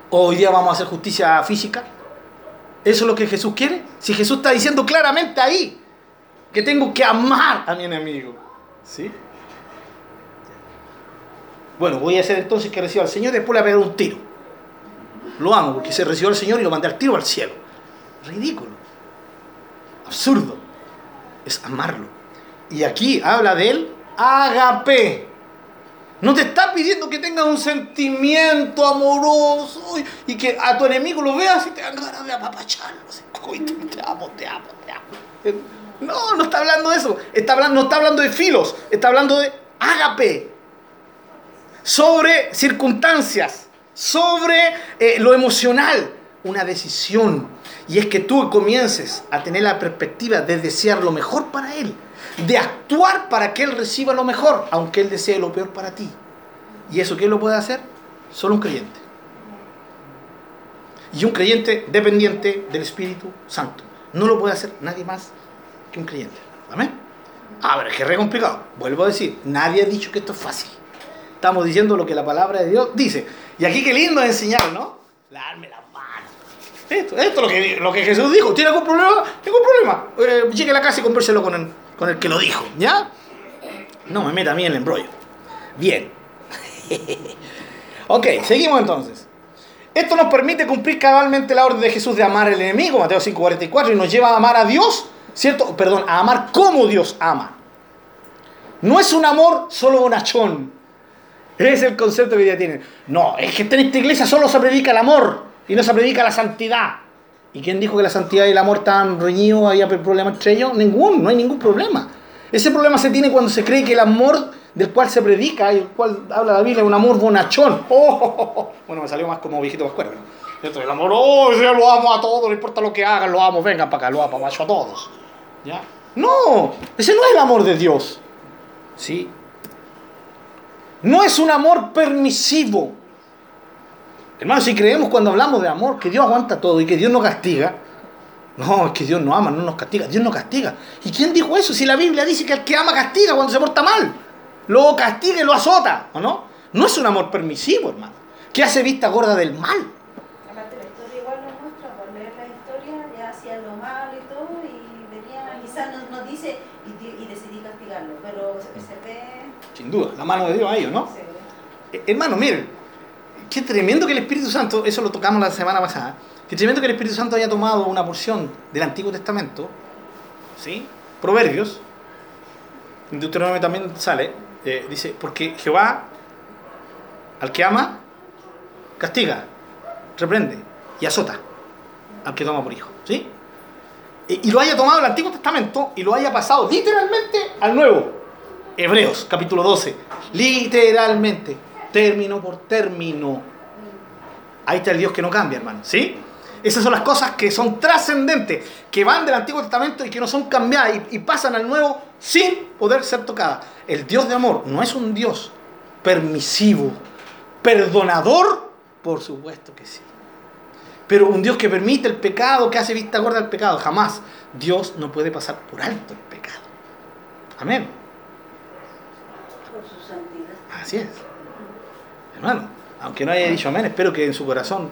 ¿O hoy día vamos a hacer justicia física? ¿Eso es lo que Jesús quiere? Si Jesús está diciendo claramente ahí que tengo que amar a mi enemigo. ¿Sí? Bueno, voy a hacer entonces que reciba al Señor y después le voy a un tiro. Lo amo porque se recibió al Señor y lo mandé al tiro al cielo. Ridículo. Absurdo. Es amarlo. Y aquí habla de él, agape. No te está pidiendo que tengas un sentimiento amoroso y que a tu enemigo lo veas y te dan ganas de apapacharlo. Así, "Uy, te, amo, te amo, te amo. No, no está hablando de eso. Está hablando, no está hablando de filos. Está hablando de ágape. Sobre circunstancias. Sobre eh, lo emocional. Una decisión. Y es que tú comiences a tener la perspectiva de desear lo mejor para él de actuar para que Él reciba lo mejor, aunque Él desee lo peor para ti. ¿Y eso quién lo puede hacer? Solo un creyente. Y un creyente dependiente del Espíritu Santo. No lo puede hacer nadie más que un creyente. ¿Amén? A ver, es que re complicado. Vuelvo a decir, nadie ha dicho que esto es fácil. Estamos diciendo lo que la palabra de Dios dice. Y aquí qué lindo es enseñar, ¿no? Darme la mano. Esto, esto es lo que, lo que Jesús dijo. ¿Tiene algún problema? Ningún problema. Eh, llegue a la casa y convérselo con el, con el que lo dijo, ¿ya? No me meta a mí en el embrollo. Bien. ok, seguimos entonces. Esto nos permite cumplir cabalmente la orden de Jesús de amar al enemigo, Mateo 5:44, y nos lleva a amar a Dios, ¿cierto? Perdón, a amar como Dios ama. No es un amor solo bonachón. Es el concepto que ya tienen. No, es que en esta iglesia solo se predica el amor y no se predica la santidad. ¿Y quién dijo que la santidad y el amor estaban reñidos, había problema entre ellos? Ningún, no hay ningún problema. Ese problema se tiene cuando se cree que el amor del cual se predica y el cual habla la Biblia es un amor bonachón. Oh, oh, oh. Bueno, me salió más como viejito pascuero. ¿no? El amor, oh, yo lo amo a todos, no importa lo que hagan, lo amo, vengan para acá, lo amo, macho a todos. ¿Ya? No, ese no es el amor de Dios. ¿Sí? No es un amor permisivo. Hermanos, si creemos cuando hablamos de amor que Dios aguanta todo y que Dios no castiga, no, es que Dios no ama, no nos castiga, Dios no castiga. ¿Y quién dijo eso? Si la Biblia dice que el que ama castiga cuando se porta mal, lo castiga y lo azota, ¿o no? No es un amor permisivo, hermano, que hace vista gorda del mal. Aparte la historia igual nos muestra, por leer la historia ya hacían lo malo y todo y venía, quizás nos, nos dice y, decidí castigarlo, pero se, se ve... Sin duda, la mano de Dios a ellos, ¿no? Eh, Hermano, miren, qué tremendo que el Espíritu Santo, eso lo tocamos la semana pasada, qué tremendo que el Espíritu Santo haya tomado una porción del Antiguo Testamento, ¿sí? Proverbios, en Deuteronomio también sale, eh, dice, porque Jehová al que ama, castiga, reprende y azota al que toma por hijo, ¿sí? Y, y lo haya tomado el Antiguo Testamento y lo haya pasado literalmente al Nuevo. Hebreos, capítulo 12. Literalmente, término por término. Ahí está el Dios que no cambia, hermano. ¿Sí? Esas son las cosas que son trascendentes, que van del Antiguo Testamento y que no son cambiadas y, y pasan al Nuevo sin poder ser tocadas. El Dios de amor no es un Dios permisivo, perdonador, por supuesto que sí. Pero un Dios que permite el pecado, que hace vista gorda al pecado, jamás. Dios no puede pasar por alto el pecado. Amén. Por su santidad. Así es. Hermano, aunque no haya dicho amén, espero que en su corazón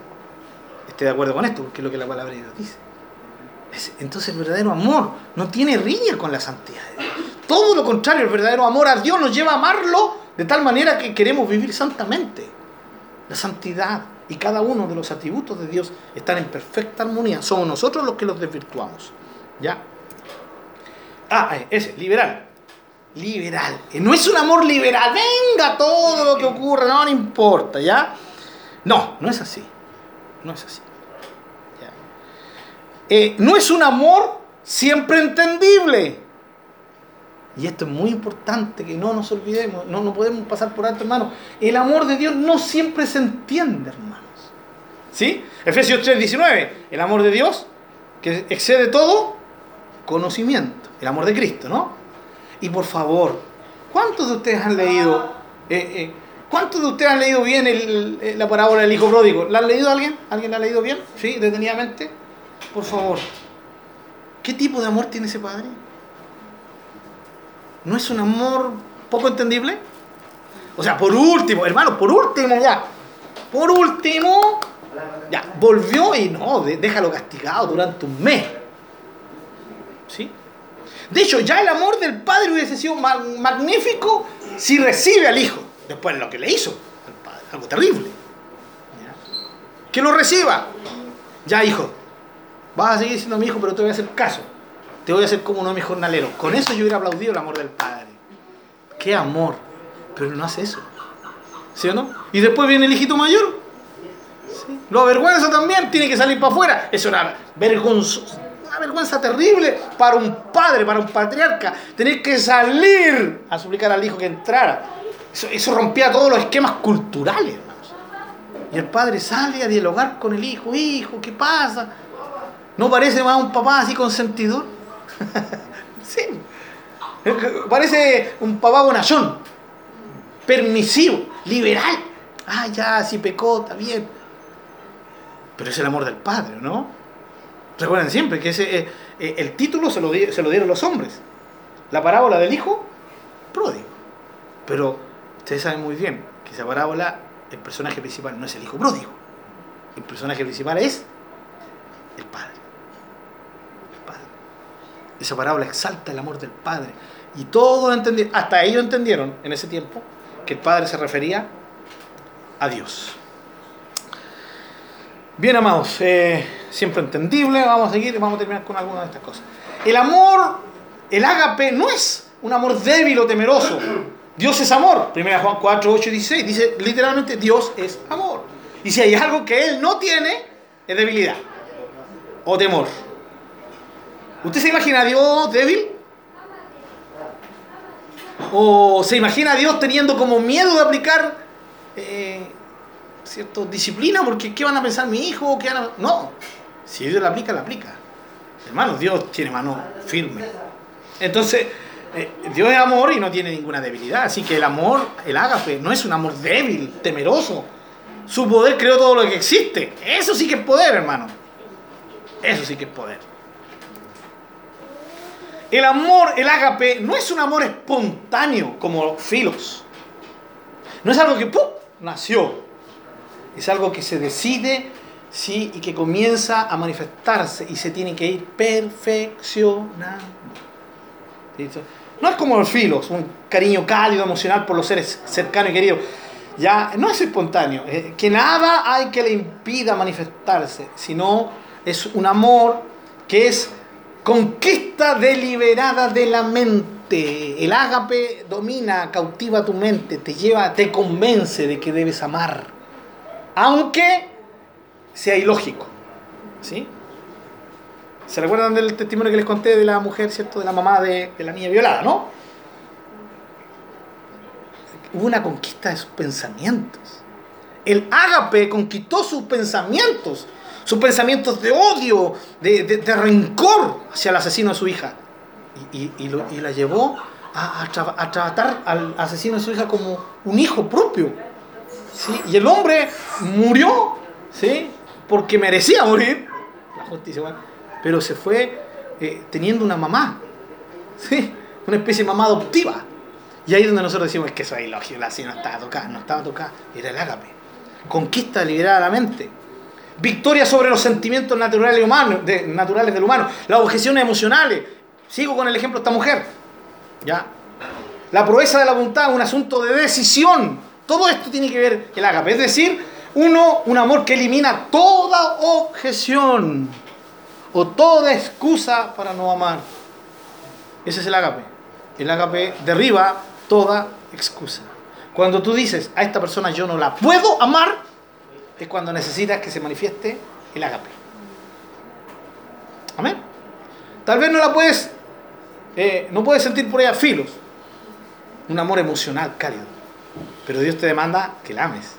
esté de acuerdo con esto, porque es lo que la palabra de Dios dice. Es- Entonces el verdadero amor no tiene riña con la santidad. Todo lo contrario, el verdadero amor a Dios nos lleva a amarlo de tal manera que queremos vivir santamente. La santidad y cada uno de los atributos de Dios están en perfecta armonía. Somos nosotros los que los desvirtuamos. ¿Ya? Ah, eh, ese, liberal. Liberal. No es un amor liberal. Venga todo lo que ocurra, no, importa, ¿ya? No, no es así. No es así. Eh, no es un amor siempre entendible. Y esto es muy importante que no nos olvidemos, no, no podemos pasar por alto, hermano. El amor de Dios no siempre se entiende, hermanos. ¿Sí? Efesios 3:19, el amor de Dios que excede todo conocimiento, el amor de Cristo, ¿no? Y por favor, ¿cuántos de ustedes han leído, eh, eh, cuántos de ustedes han leído bien la parábola del hijo pródigo? ¿La han leído alguien? ¿Alguien la ha leído bien? ¿Sí? Detenidamente. Por favor, ¿qué tipo de amor tiene ese padre? ¿No es un amor poco entendible? O sea, por último, hermano, por último ya. Por último, Ya, volvió y no, déjalo castigado durante un mes. ¿Sí? De hecho, ya el amor del padre hubiese sido ma- magnífico si recibe al hijo. Después de lo que le hizo al padre, algo terrible. Que lo reciba. Ya, hijo, vas a seguir siendo mi hijo, pero te voy a hacer caso. Te voy a hacer como uno de mis jornaleros. Con eso yo hubiera aplaudido el amor del padre. ¡Qué amor! Pero no hace eso. ¿Sí o no? Y después viene el hijito mayor. ¿sí? Lo avergüenza también, tiene que salir para afuera. Es una vergonzosa, una vergüenza terrible para un padre, para un patriarca. Tener que salir a suplicar al hijo que entrara. Eso, rompía todos los esquemas culturales. Y el padre sale a dialogar con el hijo. Hijo, ¿qué pasa? ¿No parece más un papá así consentidor? sí. Parece un papá bonachón, permisivo, liberal. Ah, ya, si pecó, está bien. Pero es el amor del Padre, ¿no? Recuerden siempre que ese, eh, eh, el título se lo, se lo dieron los hombres. La parábola del hijo pródigo. Pero ustedes saben muy bien que esa parábola, el personaje principal no es el hijo pródigo. El personaje principal es el Padre. El Padre. Esa parábola exalta el amor del Padre. Y todos entendieron, hasta ellos entendieron en ese tiempo que el Padre se refería a Dios. Bien, amados, eh, siempre entendible, vamos a seguir y vamos a terminar con alguna de estas cosas. El amor, el ágape, no es un amor débil o temeroso. Dios es amor. 1 Juan 4, 8 y 16 dice literalmente Dios es amor. Y si hay algo que Él no tiene, es debilidad o temor. ¿Usted se imagina a Dios débil? ¿O se imagina a Dios teniendo como miedo de aplicar eh, cierto, disciplina? Porque ¿qué van a pensar mi hijo? ¿Qué No, si Dios la aplica, la aplica. Hermano, Dios tiene mano firme. Entonces, eh, Dios es amor y no tiene ninguna debilidad. Así que el amor, el ágape, no es un amor débil, temeroso. Su poder creó todo lo que existe. Eso sí que es poder, hermano. Eso sí que es poder. El amor, el ágape, no es un amor espontáneo como filos. No es algo que ¡pum! nació. Es algo que se decide ¿sí? y que comienza a manifestarse y se tiene que ir perfeccionando. No es como los filos, un cariño cálido, emocional por los seres cercanos y queridos. Ya no es espontáneo, eh, que nada hay que le impida manifestarse, sino es un amor que es conquista deliberada de la mente. El ágape domina, cautiva tu mente, te lleva, te convence de que debes amar, aunque sea ilógico. ¿Sí? ¿Se recuerdan del testimonio que les conté de la mujer, ¿cierto? De la mamá de, la niña violada, ¿no? Hubo una conquista de sus pensamientos. El ágape conquistó sus pensamientos, sus pensamientos de odio, de, rencor hacia el asesino de su hija. Y, la llevó a, a tratar al asesino de su hija como un hijo propio. ¿Sí? Y el hombre murió, ¿sí? Porque merecía morir. La justicia, bueno, pero se fue eh, teniendo una mamá, ¿sí? Una especie de mamá adoptiva. Y ahí es donde nosotros decimos, es que eso es ilógico, la no estaba tocada, no estaba tocada, era el ágape. Conquista liberada la mente. Victoria sobre los sentimientos naturales, humanos, naturales del humano. Las objeciones emocionales. Sigo con el ejemplo de esta mujer. ¿Ya? La proeza de la voluntad un asunto de decisión. Todo esto tiene que ver el ágape. Es decir, uno, un amor que elimina toda objeción o toda excusa para no amar. Ese es el ágape. El ágape derriba toda excusa. Cuando tú dices a esta persona yo no la puedo amar, es cuando necesitas que se manifieste el ágape. Amén. Tal vez no la puedes, eh, no puedes sentir por ella filos, un amor emocional cálido, pero Dios te demanda que la ames.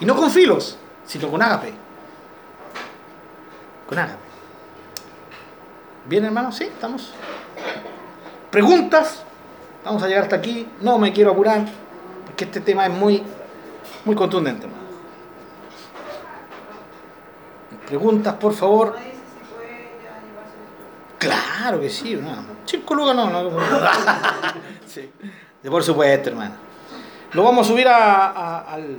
Y no con filos, sino con ágape. Con ágape. Bien, hermano, sí, estamos. Preguntas. Vamos a llegar hasta aquí. No me quiero apurar, porque este tema es muy, muy contundente, hermano. Preguntas, por favor. Claro que sí, hermano. Cinco lucas no, no. sí. De por supuesto, hermano. Lo vamos a subir a, al,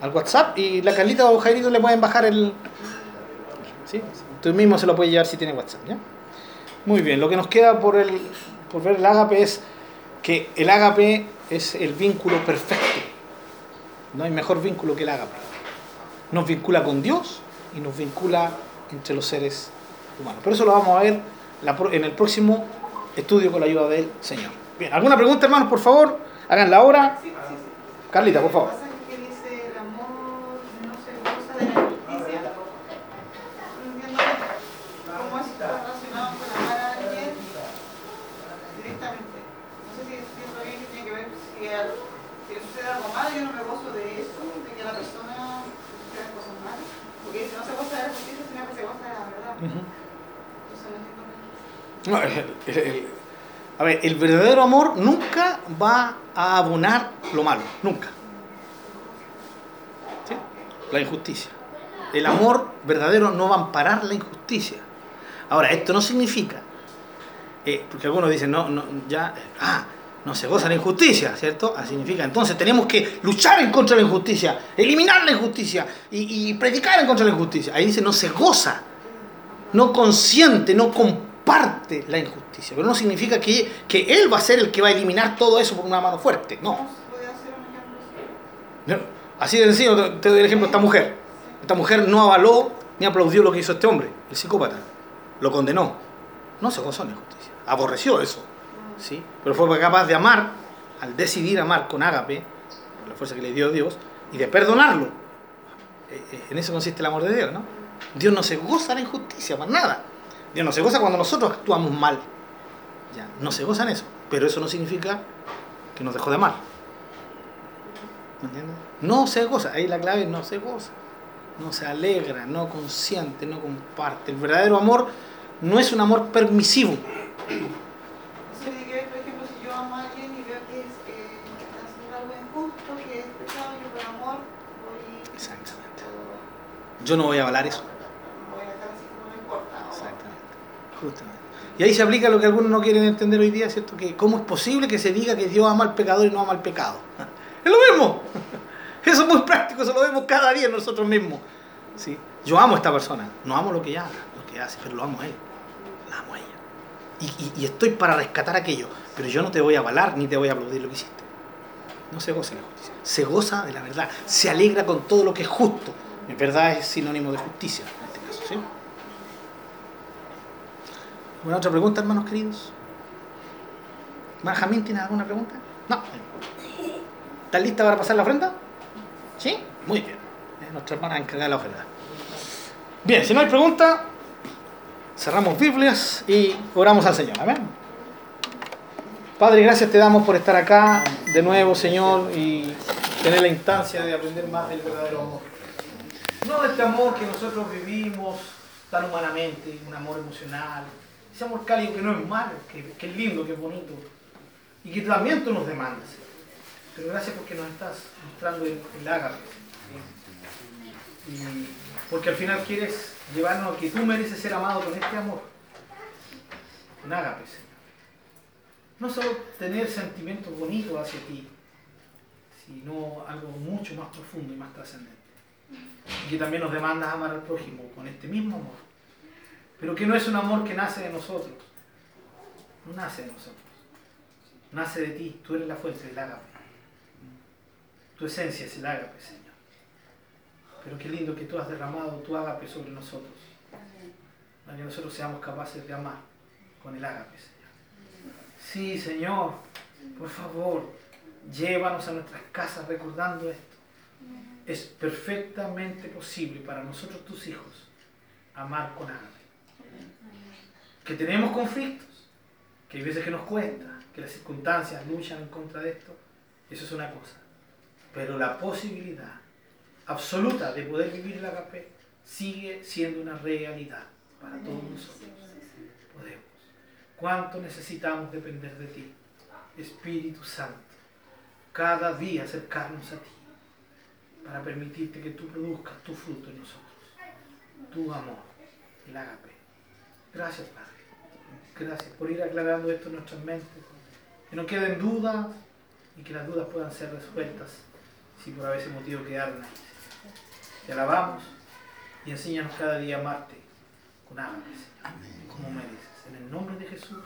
al WhatsApp y la Carlita o Jairito le pueden bajar el... ¿Sí? Tú mismo se lo puedes llevar si tiene WhatsApp, ¿ya? Muy bien, lo que nos queda por, el, por ver el ágape es que el ágape es el vínculo perfecto. No hay mejor vínculo que el ágape. Nos vincula con Dios y nos vincula entre los seres humanos. Por eso lo vamos a ver en el próximo estudio con la ayuda del Señor. Bien, ¿alguna pregunta, hermanos? Por favor, háganla ahora. Carlita, por favor. que pasa es que dice el amor no se goza de la justicia. No entiendo cómo eso está relacionado con amar a alguien directamente. No sé si entiendo bien que tiene que ver si, al- si le sucede algo malo, yo no me gozo de eso, de que la persona haga las cosas mal. Porque si no se goza de la justicia, sino que se goza de la verdad. Ujú. Entonces no entiendo bien. No, el- el- el- ver, el verdadero amor nunca va a abonar lo malo, nunca. ¿Sí? La injusticia. El amor verdadero no va a amparar la injusticia. Ahora, esto no significa, eh, porque algunos dicen, no, no, ya, ah, no se goza la injusticia, ¿cierto? Ah, significa, entonces tenemos que luchar en contra de la injusticia, eliminar la injusticia y, y predicar en contra de la injusticia. Ahí dice, no se goza no consiente, no comparte la injusticia. Pero no significa que, que él va a ser el que va a eliminar todo eso por una mano fuerte. No. ¿Cómo se puede hacer un ejemplo así? De sencillo, te- te doy el ejemplo de esta mujer. Esta mujer no avaló ni aplaudió lo que hizo este hombre, el psicópata. Lo condenó. No se gozó en la injusticia. Aborreció eso. ¿sí? Pero fue capaz de amar, al decidir amar con ágape, por la fuerza que le dio Dios, y de perdonarlo. Eh, eh, En eso consiste el amor de Dios, ¿no? Dios no se goza de la injusticia, para nada. Dios no se goza cuando nosotros actuamos mal. Ya, no se goza en eso. Pero eso no significa que nos dejó de amar. ¿Me entiendes? No se goza. Ahí la clave es no se goza. No se alegra, no consiente, no comparte. El verdadero amor no es un amor permisivo. Eso yo amo a alguien y veo Justamente. Y ahí se aplica lo que algunos no quieren entender hoy día, ¿cierto? Que cómo es posible que se diga que Dios ama al pecador y no ama al pecado. Es lo mismo. Eso es muy práctico, eso lo vemos cada día nosotros mismos. ¿Sí? Yo amo a esta persona, no amo lo que ella lo que hace, pero lo amo a él. La amo a ella. Y, y- y estoy para rescatar aquello, pero yo no te voy a avalar ni te voy a aplaudir lo que hiciste. No se goza de la justicia, se goza de la verdad, se alegra con todo lo que es justo. En verdad es sinónimo de justicia en este caso. ¿sí? ¿Alguna otra pregunta, hermanos queridos? ¿Benjamín tiene alguna pregunta? No. ¿Estás lista para pasar la ofrenda? ¿Sí? Muy bien. Eh, Nuestra hermana encargada de la ofrenda. Bien, si no hay pregunta, cerramos Biblias y oramos al Señor. Amén. Padre, gracias te damos por estar acá de nuevo, Señor, y tener la instancia de aprender más del verdadero amor. No de este amor que nosotros vivimos tan humanamente, un amor emocional, ese amor cálido que no es malo, que, que es lindo, que es bonito, y que también tú nos demandas. Pero gracias porque nos estás mostrando el, el porque al final quieres llevarnos a que tú mereces ser amado con este amor. Con ágape, Señor. No solo tener sentimientos bonitos hacia ti, sino algo mucho más profundo y más trascendente. Y que también nos demandas amar al prójimo con este mismo amor. Pero que no es un amor que nace de nosotros. No nace de nosotros. Nace de ti. Tú eres la fuente del ágape. Tu esencia es el ágape, Señor. Pero qué lindo que tú has derramado tu ágape sobre nosotros. Para que nosotros seamos capaces de amar con el ágape, Señor. Sí, Señor. Por favor, llévanos a nuestras casas recordando esto. Es perfectamente posible para nosotros, tus hijos, amar con ágape. Que tenemos conflictos, que hay veces que nos cuesta, que las circunstancias luchan en contra de esto, eso es una cosa. Pero la posibilidad absoluta de poder vivir el agape sigue siendo una realidad para todos nosotros. Podemos. ¿Cuánto necesitamos depender de ti, Espíritu Santo? Cada día acercarnos a ti para permitirte que tú produzcas tu fruto en nosotros. Tu amor, el agape. Gracias, Padre. Gracias por ir aclarando esto en nuestras mentes. Que no queden dudas y que las dudas puedan ser resueltas si por ese motivo quedaron. Te alabamos y enséñanos cada día a amarte con hambre, Señor, como mereces. En el nombre de Jesús.